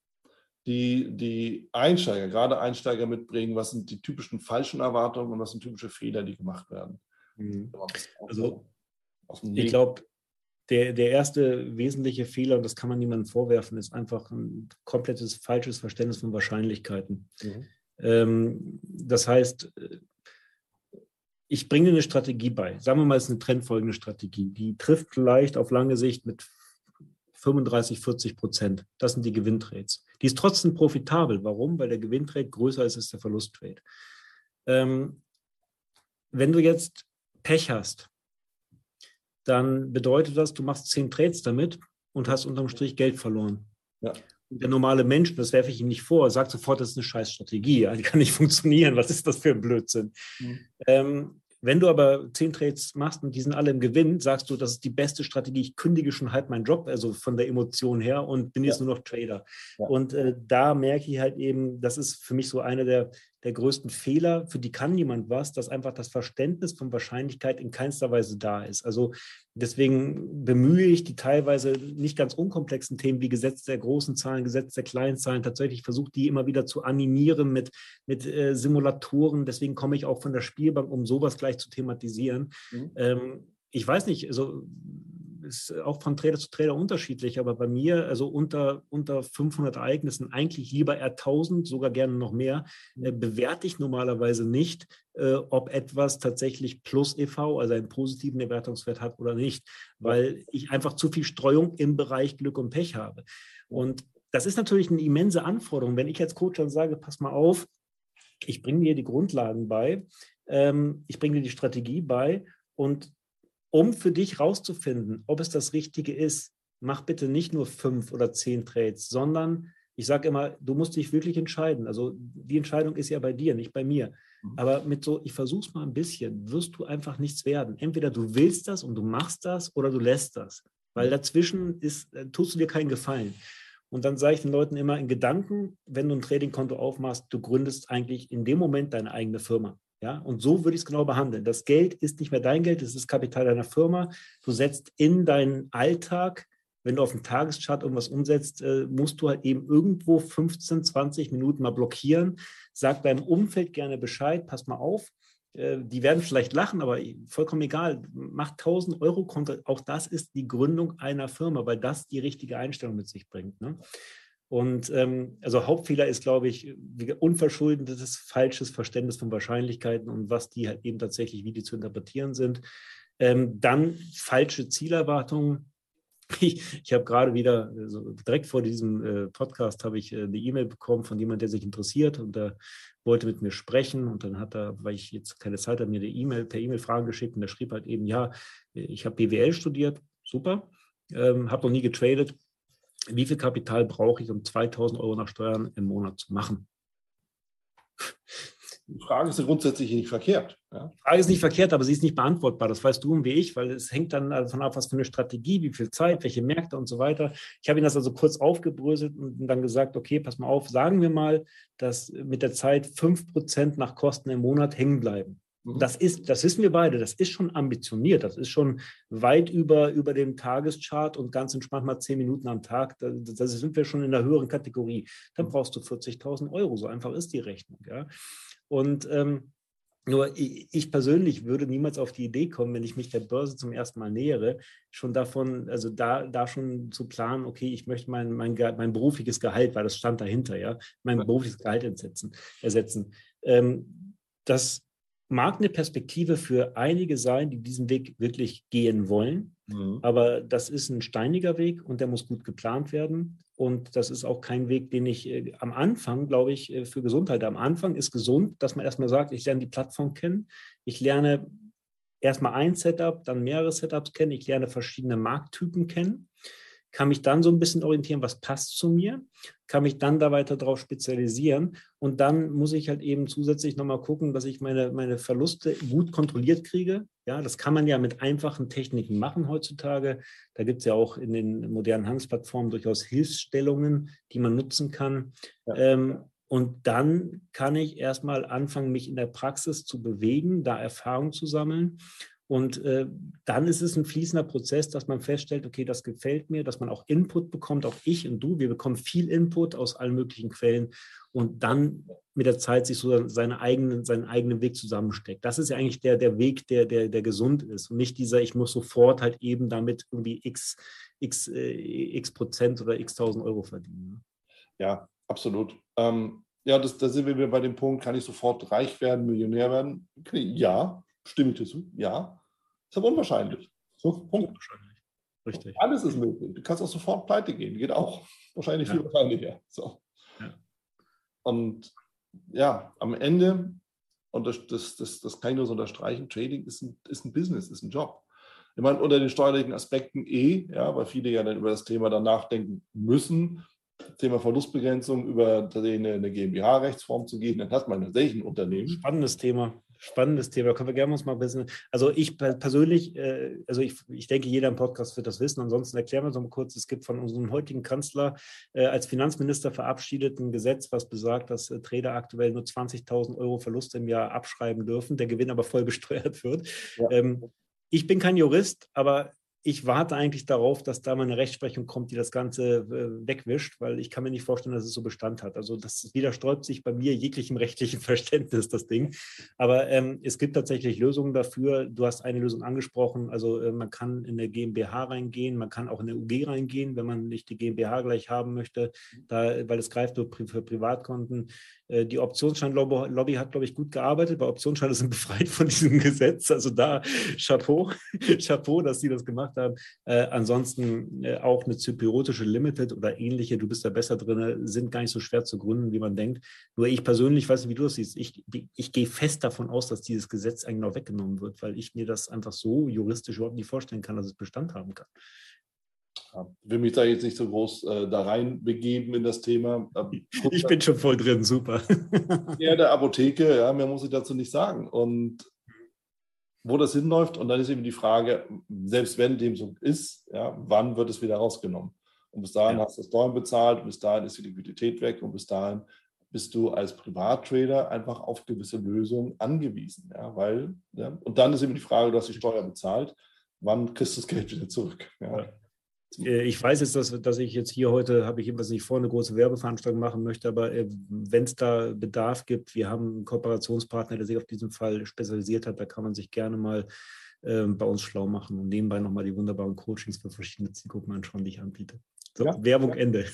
die die Einsteiger, gerade Einsteiger mitbringen? Was sind die typischen falschen Erwartungen und was sind typische Fehler, die gemacht werden? Mhm. Also, ich glaube, der, der erste wesentliche Fehler, und das kann man niemandem vorwerfen, ist einfach ein komplettes falsches Verständnis von Wahrscheinlichkeiten. Mhm. Ähm, das heißt, ich bringe eine Strategie bei. Sagen wir mal, es ist eine trendfolgende Strategie. Die trifft vielleicht auf lange Sicht mit 35, 40 Prozent. Das sind die Gewinntrades. Die ist trotzdem profitabel. Warum? Weil der Gewinntrade größer ist als der Verlusttrade. Ähm, wenn du jetzt Pech hast dann bedeutet das, du machst zehn Trades damit und hast unterm Strich Geld verloren. Ja. Der normale Mensch, das werfe ich ihm nicht vor, sagt sofort, das ist eine scheiß Strategie, die kann nicht funktionieren. Was ist das für ein Blödsinn? Mhm. Ähm, wenn du aber zehn Trades machst und die sind alle im Gewinn, sagst du, das ist die beste Strategie. Ich kündige schon halb meinen Job, also von der Emotion her und bin jetzt nur noch Trader. Ja. Und äh, da merke ich halt eben, das ist für mich so einer der, der größten Fehler, für die kann niemand was, dass einfach das Verständnis von Wahrscheinlichkeit in keinster Weise da ist. Also deswegen bemühe ich die teilweise nicht ganz unkomplexen Themen wie Gesetz der großen Zahlen, Gesetz der kleinen Zahlen, tatsächlich versuche die immer wieder zu animieren mit, mit äh, Simulatoren. Deswegen komme ich auch von der Spielbank, um sowas gleich zu thematisieren. Mhm. Ähm, ich weiß nicht, also ist auch von Trader zu Trader unterschiedlich, aber bei mir, also unter, unter 500 Ereignissen, eigentlich lieber eher 1000, sogar gerne noch mehr, äh, mhm. bewerte ich normalerweise nicht, äh, ob etwas tatsächlich plus EV, also einen positiven Erwertungswert hat oder nicht, weil ich einfach zu viel Streuung im Bereich Glück und Pech habe. Und das ist natürlich eine immense Anforderung. Wenn ich als Coach dann sage, pass mal auf, ich bringe dir die Grundlagen bei, ähm, ich bringe dir die Strategie bei und um für dich rauszufinden, ob es das Richtige ist, mach bitte nicht nur fünf oder zehn Trades, sondern ich sage immer, du musst dich wirklich entscheiden. Also die Entscheidung ist ja bei dir, nicht bei mir. Mhm. Aber mit so, ich versuche es mal ein bisschen, wirst du einfach nichts werden. Entweder du willst das und du machst das oder du lässt das. Weil mhm. dazwischen ist, äh, tust du dir keinen Gefallen. Und dann sage ich den Leuten immer in Gedanken, wenn du ein Tradingkonto aufmachst, du gründest eigentlich in dem Moment deine eigene Firma. Ja, und so würde ich es genau behandeln. Das Geld ist nicht mehr dein Geld, es ist Kapital deiner Firma. Du setzt in deinen Alltag, wenn du auf dem Tageschart irgendwas umsetzt, äh, musst du halt eben irgendwo 15, 20 Minuten mal blockieren. Sag deinem Umfeld gerne Bescheid, pass mal auf. Äh, die werden vielleicht lachen, aber vollkommen egal. Mach 1000 Euro Konto. Auch das ist die Gründung einer Firma, weil das die richtige Einstellung mit sich bringt. Ne? Und ähm, also Hauptfehler ist, glaube ich, unverschuldetes falsches Verständnis von Wahrscheinlichkeiten und was die halt eben tatsächlich, wie die zu interpretieren sind. Ähm, dann falsche Zielerwartungen. Ich, ich habe gerade wieder, also direkt vor diesem äh, Podcast, habe ich äh, eine E-Mail bekommen von jemandem, der sich interessiert und der wollte mit mir sprechen. Und dann hat er, weil ich jetzt keine Zeit habe, mir eine E-Mail per E-Mail Fragen geschickt und der schrieb halt eben, ja, ich habe BWL studiert, super, ähm, habe noch nie getradet, wie viel Kapital brauche ich, um 2000 Euro nach Steuern im Monat zu machen? Die Frage ist grundsätzlich nicht verkehrt. Ja? Die Frage ist nicht verkehrt, aber sie ist nicht beantwortbar. Das weißt du und wie ich, weil es hängt dann davon ab, was für eine Strategie, wie viel Zeit, welche Märkte und so weiter. Ich habe ihn das also kurz aufgebröselt und dann gesagt, okay, pass mal auf, sagen wir mal, dass mit der Zeit 5% nach Kosten im Monat hängen bleiben. Mhm. Das ist, das wissen wir beide, das ist schon ambitioniert, das ist schon weit über, über dem Tageschart und ganz entspannt mal zehn Minuten am Tag. Da, da sind wir schon in der höheren Kategorie. Dann mhm. brauchst du 40.000 Euro. So einfach ist die Rechnung. Ja? Und ähm, nur ich persönlich würde niemals auf die Idee kommen, wenn ich mich der Börse zum ersten Mal nähere, schon davon, also da, da schon zu planen, okay, ich möchte mein, mein, mein berufliches Gehalt, weil das stand dahinter, ja, mein berufliches Gehalt ersetzen. ersetzen. Ähm, das mag eine Perspektive für einige sein, die diesen Weg wirklich gehen wollen. Mhm. Aber das ist ein steiniger Weg und der muss gut geplant werden. Und das ist auch kein Weg, den ich äh, am Anfang, glaube ich, äh, für Gesundheit. Am Anfang ist gesund, dass man erstmal sagt, ich lerne die Plattform kennen. Ich lerne erstmal ein Setup, dann mehrere Setups kennen. Ich lerne verschiedene Markttypen kennen kann mich dann so ein bisschen orientieren, was passt zu mir, kann mich dann da weiter drauf spezialisieren und dann muss ich halt eben zusätzlich nochmal gucken, dass ich meine, meine Verluste gut kontrolliert kriege. Ja, das kann man ja mit einfachen Techniken machen heutzutage. Da gibt es ja auch in den modernen Handelsplattformen durchaus Hilfsstellungen, die man nutzen kann. Ja. Ähm, und dann kann ich erstmal anfangen, mich in der Praxis zu bewegen, da Erfahrung zu sammeln und äh, dann ist es ein fließender Prozess, dass man feststellt, okay, das gefällt mir, dass man auch Input bekommt, auch ich und du, wir bekommen viel Input aus allen möglichen Quellen und dann mit der Zeit sich so seine eigenen, seinen eigenen Weg zusammensteckt. Das ist ja eigentlich der, der Weg, der, der, der gesund ist und nicht dieser, ich muss sofort halt eben damit irgendwie x, x, äh, x Prozent oder x tausend Euro verdienen. Ja, absolut. Ähm, ja, das, da sind wir bei dem Punkt, kann ich sofort reich werden, Millionär werden? Ja, stimme ich dazu? Ja. Ist aber unwahrscheinlich. So, Punkt. Unwahrscheinlich. Richtig. Alles ist möglich. Du kannst auch sofort pleite gehen. Geht auch. Wahrscheinlich ja. viel wahrscheinlicher. So. Ja. Und ja, am Ende, und das, das, das, das kann ich nur so unterstreichen, Trading ist ein, ist ein Business, ist ein Job. Ich meine, unter den steuerlichen Aspekten eh, ja, weil viele ja dann über das Thema dann nachdenken müssen, Thema Verlustbegrenzung über eine, GmbH-Rechtsform zu gehen, dann hat man tatsächlich ein Unternehmen. Spannendes Thema. Spannendes Thema. Können wir gerne uns mal ein bisschen. Also ich persönlich, äh, also ich, ich denke, jeder im Podcast wird das wissen. Ansonsten erklären wir es noch mal kurz. Es gibt von unserem heutigen Kanzler äh, als Finanzminister verabschiedet ein Gesetz, was besagt, dass äh, Trader aktuell nur 20.000 Euro Verlust im Jahr abschreiben dürfen, der Gewinn aber voll besteuert wird. Ja. Ähm, ich bin kein Jurist, aber ich warte eigentlich darauf, dass da mal eine Rechtsprechung kommt, die das Ganze äh, wegwischt, weil ich kann mir nicht vorstellen, dass es so Bestand hat. Also das widersträubt sich bei mir jeglichem rechtlichen Verständnis, das Ding. Aber ähm, es gibt tatsächlich Lösungen dafür. Du hast eine Lösung angesprochen. Also äh, man kann in eine GmbH reingehen, man kann auch in eine UG reingehen, wenn man nicht die GmbH gleich haben möchte, da, weil es greift nur für Privatkonten. Äh, die Optionsscheinlobby hat, glaube ich, gut gearbeitet, weil Optionsscheine sind befreit von diesem Gesetz. Also da Chapeau, Chapeau, dass sie das gemacht haben. Äh, ansonsten äh, auch eine zypriotische Limited oder ähnliche, du bist da besser drin, sind gar nicht so schwer zu gründen, wie man denkt. Nur ich persönlich, weiß nicht, wie du das siehst, ich, ich gehe fest davon aus, dass dieses Gesetz eigentlich noch weggenommen wird, weil ich mir das einfach so juristisch überhaupt nicht vorstellen kann, dass es Bestand haben kann. Ich will mich da jetzt nicht so groß äh, da rein begeben in das Thema. Ich bin schon voll drin, super. ja, der Apotheke, ja, mehr muss ich dazu nicht sagen. Und wo das hinläuft, und dann ist eben die Frage, selbst wenn dem so ist, ja, wann wird es wieder rausgenommen? Und bis dahin ja. hast du das Steuern bezahlt, bis dahin ist die Liquidität weg und bis dahin bist du als Privattrader einfach auf gewisse Lösungen angewiesen. Ja, weil, ja, und dann ist eben die Frage, du hast die Steuer bezahlt, wann kriegst du das Geld wieder zurück? Ja. Äh, ich weiß jetzt, dass, dass ich jetzt hier heute, habe ich jedenfalls nicht vor, eine große Werbeveranstaltung machen möchte, aber äh, wenn es da Bedarf gibt, wir haben einen Kooperationspartner, der sich auf diesen Fall spezialisiert hat, da kann man sich gerne mal äh, bei uns schlau machen und nebenbei nochmal die wunderbaren Coachings für verschiedene Zielgruppen anschauen, die ich anbiete. So, ja, Werbung ja. Ende.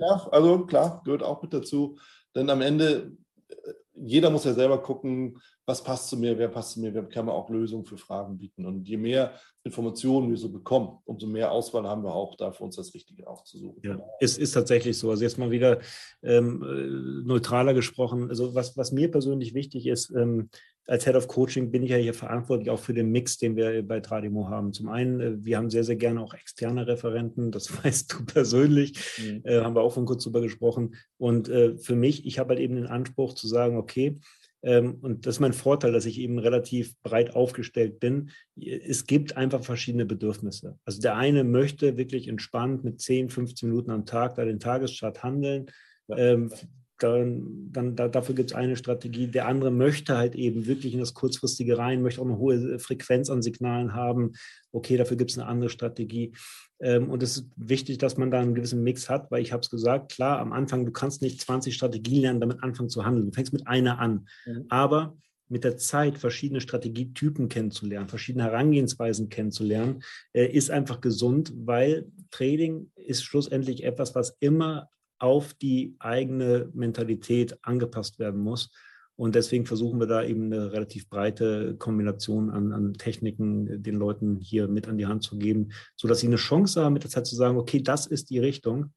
Ja, also klar, gehört auch mit dazu, denn am Ende, äh, jeder muss ja selber gucken, was passt zu mir, wer passt zu mir, wer kann man auch Lösungen für Fragen bieten. Und je mehr Informationen wir so bekommen, umso mehr Auswahl haben wir auch da für uns das Richtige aufzusuchen. Ja, es ist tatsächlich so. Also jetzt mal wieder ähm, äh, neutraler gesprochen. Also was, was mir persönlich wichtig ist, ähm, als Head of Coaching bin ich ja hier verantwortlich auch für den Mix, den wir bei Tradimo haben. Zum einen, äh, wir haben sehr, sehr gerne auch externe Referenten, das weißt du persönlich, mhm. äh, haben wir auch von kurz drüber gesprochen. Und äh, für mich, ich habe halt eben den Anspruch zu sagen, okay, ähm, und das ist mein Vorteil, dass ich eben relativ breit aufgestellt bin. Es gibt einfach verschiedene Bedürfnisse. Also der eine möchte wirklich entspannt mit 10, 15 Minuten am Tag da den Tageschart handeln. Ja. Ähm, dann, dann da, dafür gibt es eine Strategie. Der andere möchte halt eben wirklich in das Kurzfristige rein, möchte auch eine hohe Frequenz an Signalen haben. Okay, dafür gibt es eine andere Strategie. Ähm, und es ist wichtig, dass man da einen gewissen Mix hat, weil ich habe es gesagt, klar, am Anfang, du kannst nicht 20 Strategien lernen, damit anfangen zu handeln. Du fängst mit einer an. Mhm. Aber mit der Zeit verschiedene Strategietypen kennenzulernen, verschiedene Herangehensweisen kennenzulernen, äh, ist einfach gesund, weil Trading ist schlussendlich etwas, was immer auf die eigene Mentalität angepasst werden muss. Und deswegen versuchen wir da eben eine relativ breite Kombination an, an Techniken den Leuten hier mit an die Hand zu geben, sodass sie eine Chance haben, mit der Zeit zu sagen, okay, das ist die Richtung.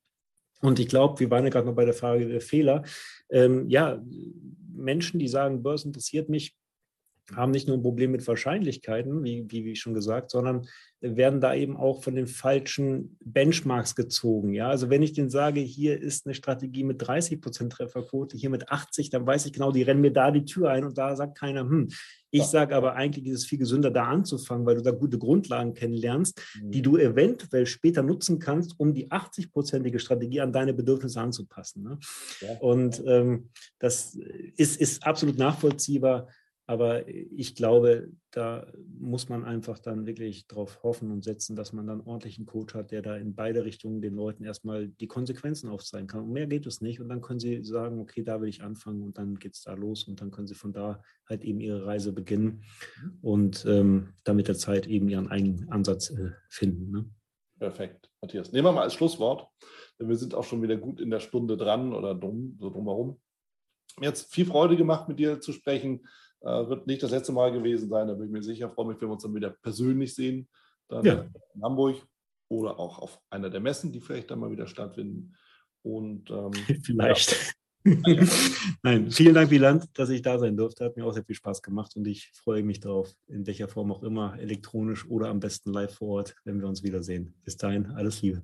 Und ich glaube, wir waren ja gerade noch bei der Frage der Fehler. Ähm, ja, Menschen, die sagen, Börse interessiert mich, haben nicht nur ein Problem mit Wahrscheinlichkeiten, wie, wie, wie schon gesagt, sondern werden da eben auch von den falschen Benchmarks gezogen. Ja, also wenn ich denen sage, hier ist eine Strategie mit 30 Prozent Trefferquote, hier mit 80, dann weiß ich genau, die rennen mir da die Tür ein und da sagt keiner, hm. Ich ja. sage aber eigentlich ist es viel gesünder, da anzufangen, weil du da gute Grundlagen kennenlernst, mhm. die du eventuell später nutzen kannst, um die 80-prozentige Strategie an deine Bedürfnisse anzupassen. Ne? Ja. Und ähm, das ist, ist absolut nachvollziehbar. Aber ich glaube, da muss man einfach dann wirklich darauf hoffen und setzen, dass man dann ordentlich einen Coach hat, der da in beide Richtungen den Leuten erstmal die Konsequenzen aufzeigen kann. Und mehr geht es nicht. Und dann können sie sagen, okay, da will ich anfangen und dann geht es da los und dann können sie von da halt eben ihre Reise beginnen und ähm, dann mit der Zeit eben ihren eigenen Ansatz äh, finden. Ne? Perfekt, Matthias. Nehmen wir mal als Schlusswort, denn wir sind auch schon wieder gut in der Stunde dran oder drum, so drumherum. Mir hat es viel Freude gemacht, mit dir zu sprechen wird nicht das letzte Mal gewesen sein, da bin ich mir sicher. Freue mich, wenn wir uns dann wieder persönlich sehen. Dann ja. in Hamburg oder auch auf einer der Messen, die vielleicht dann mal wieder stattfinden. Und ähm, vielleicht. Ja. Nein, vielen Dank, Wieland, dass ich da sein durfte. Hat mir auch sehr viel Spaß gemacht und ich freue mich darauf, in welcher Form auch immer, elektronisch oder am besten live vor Ort, wenn wir uns wiedersehen. Bis dahin, alles Liebe.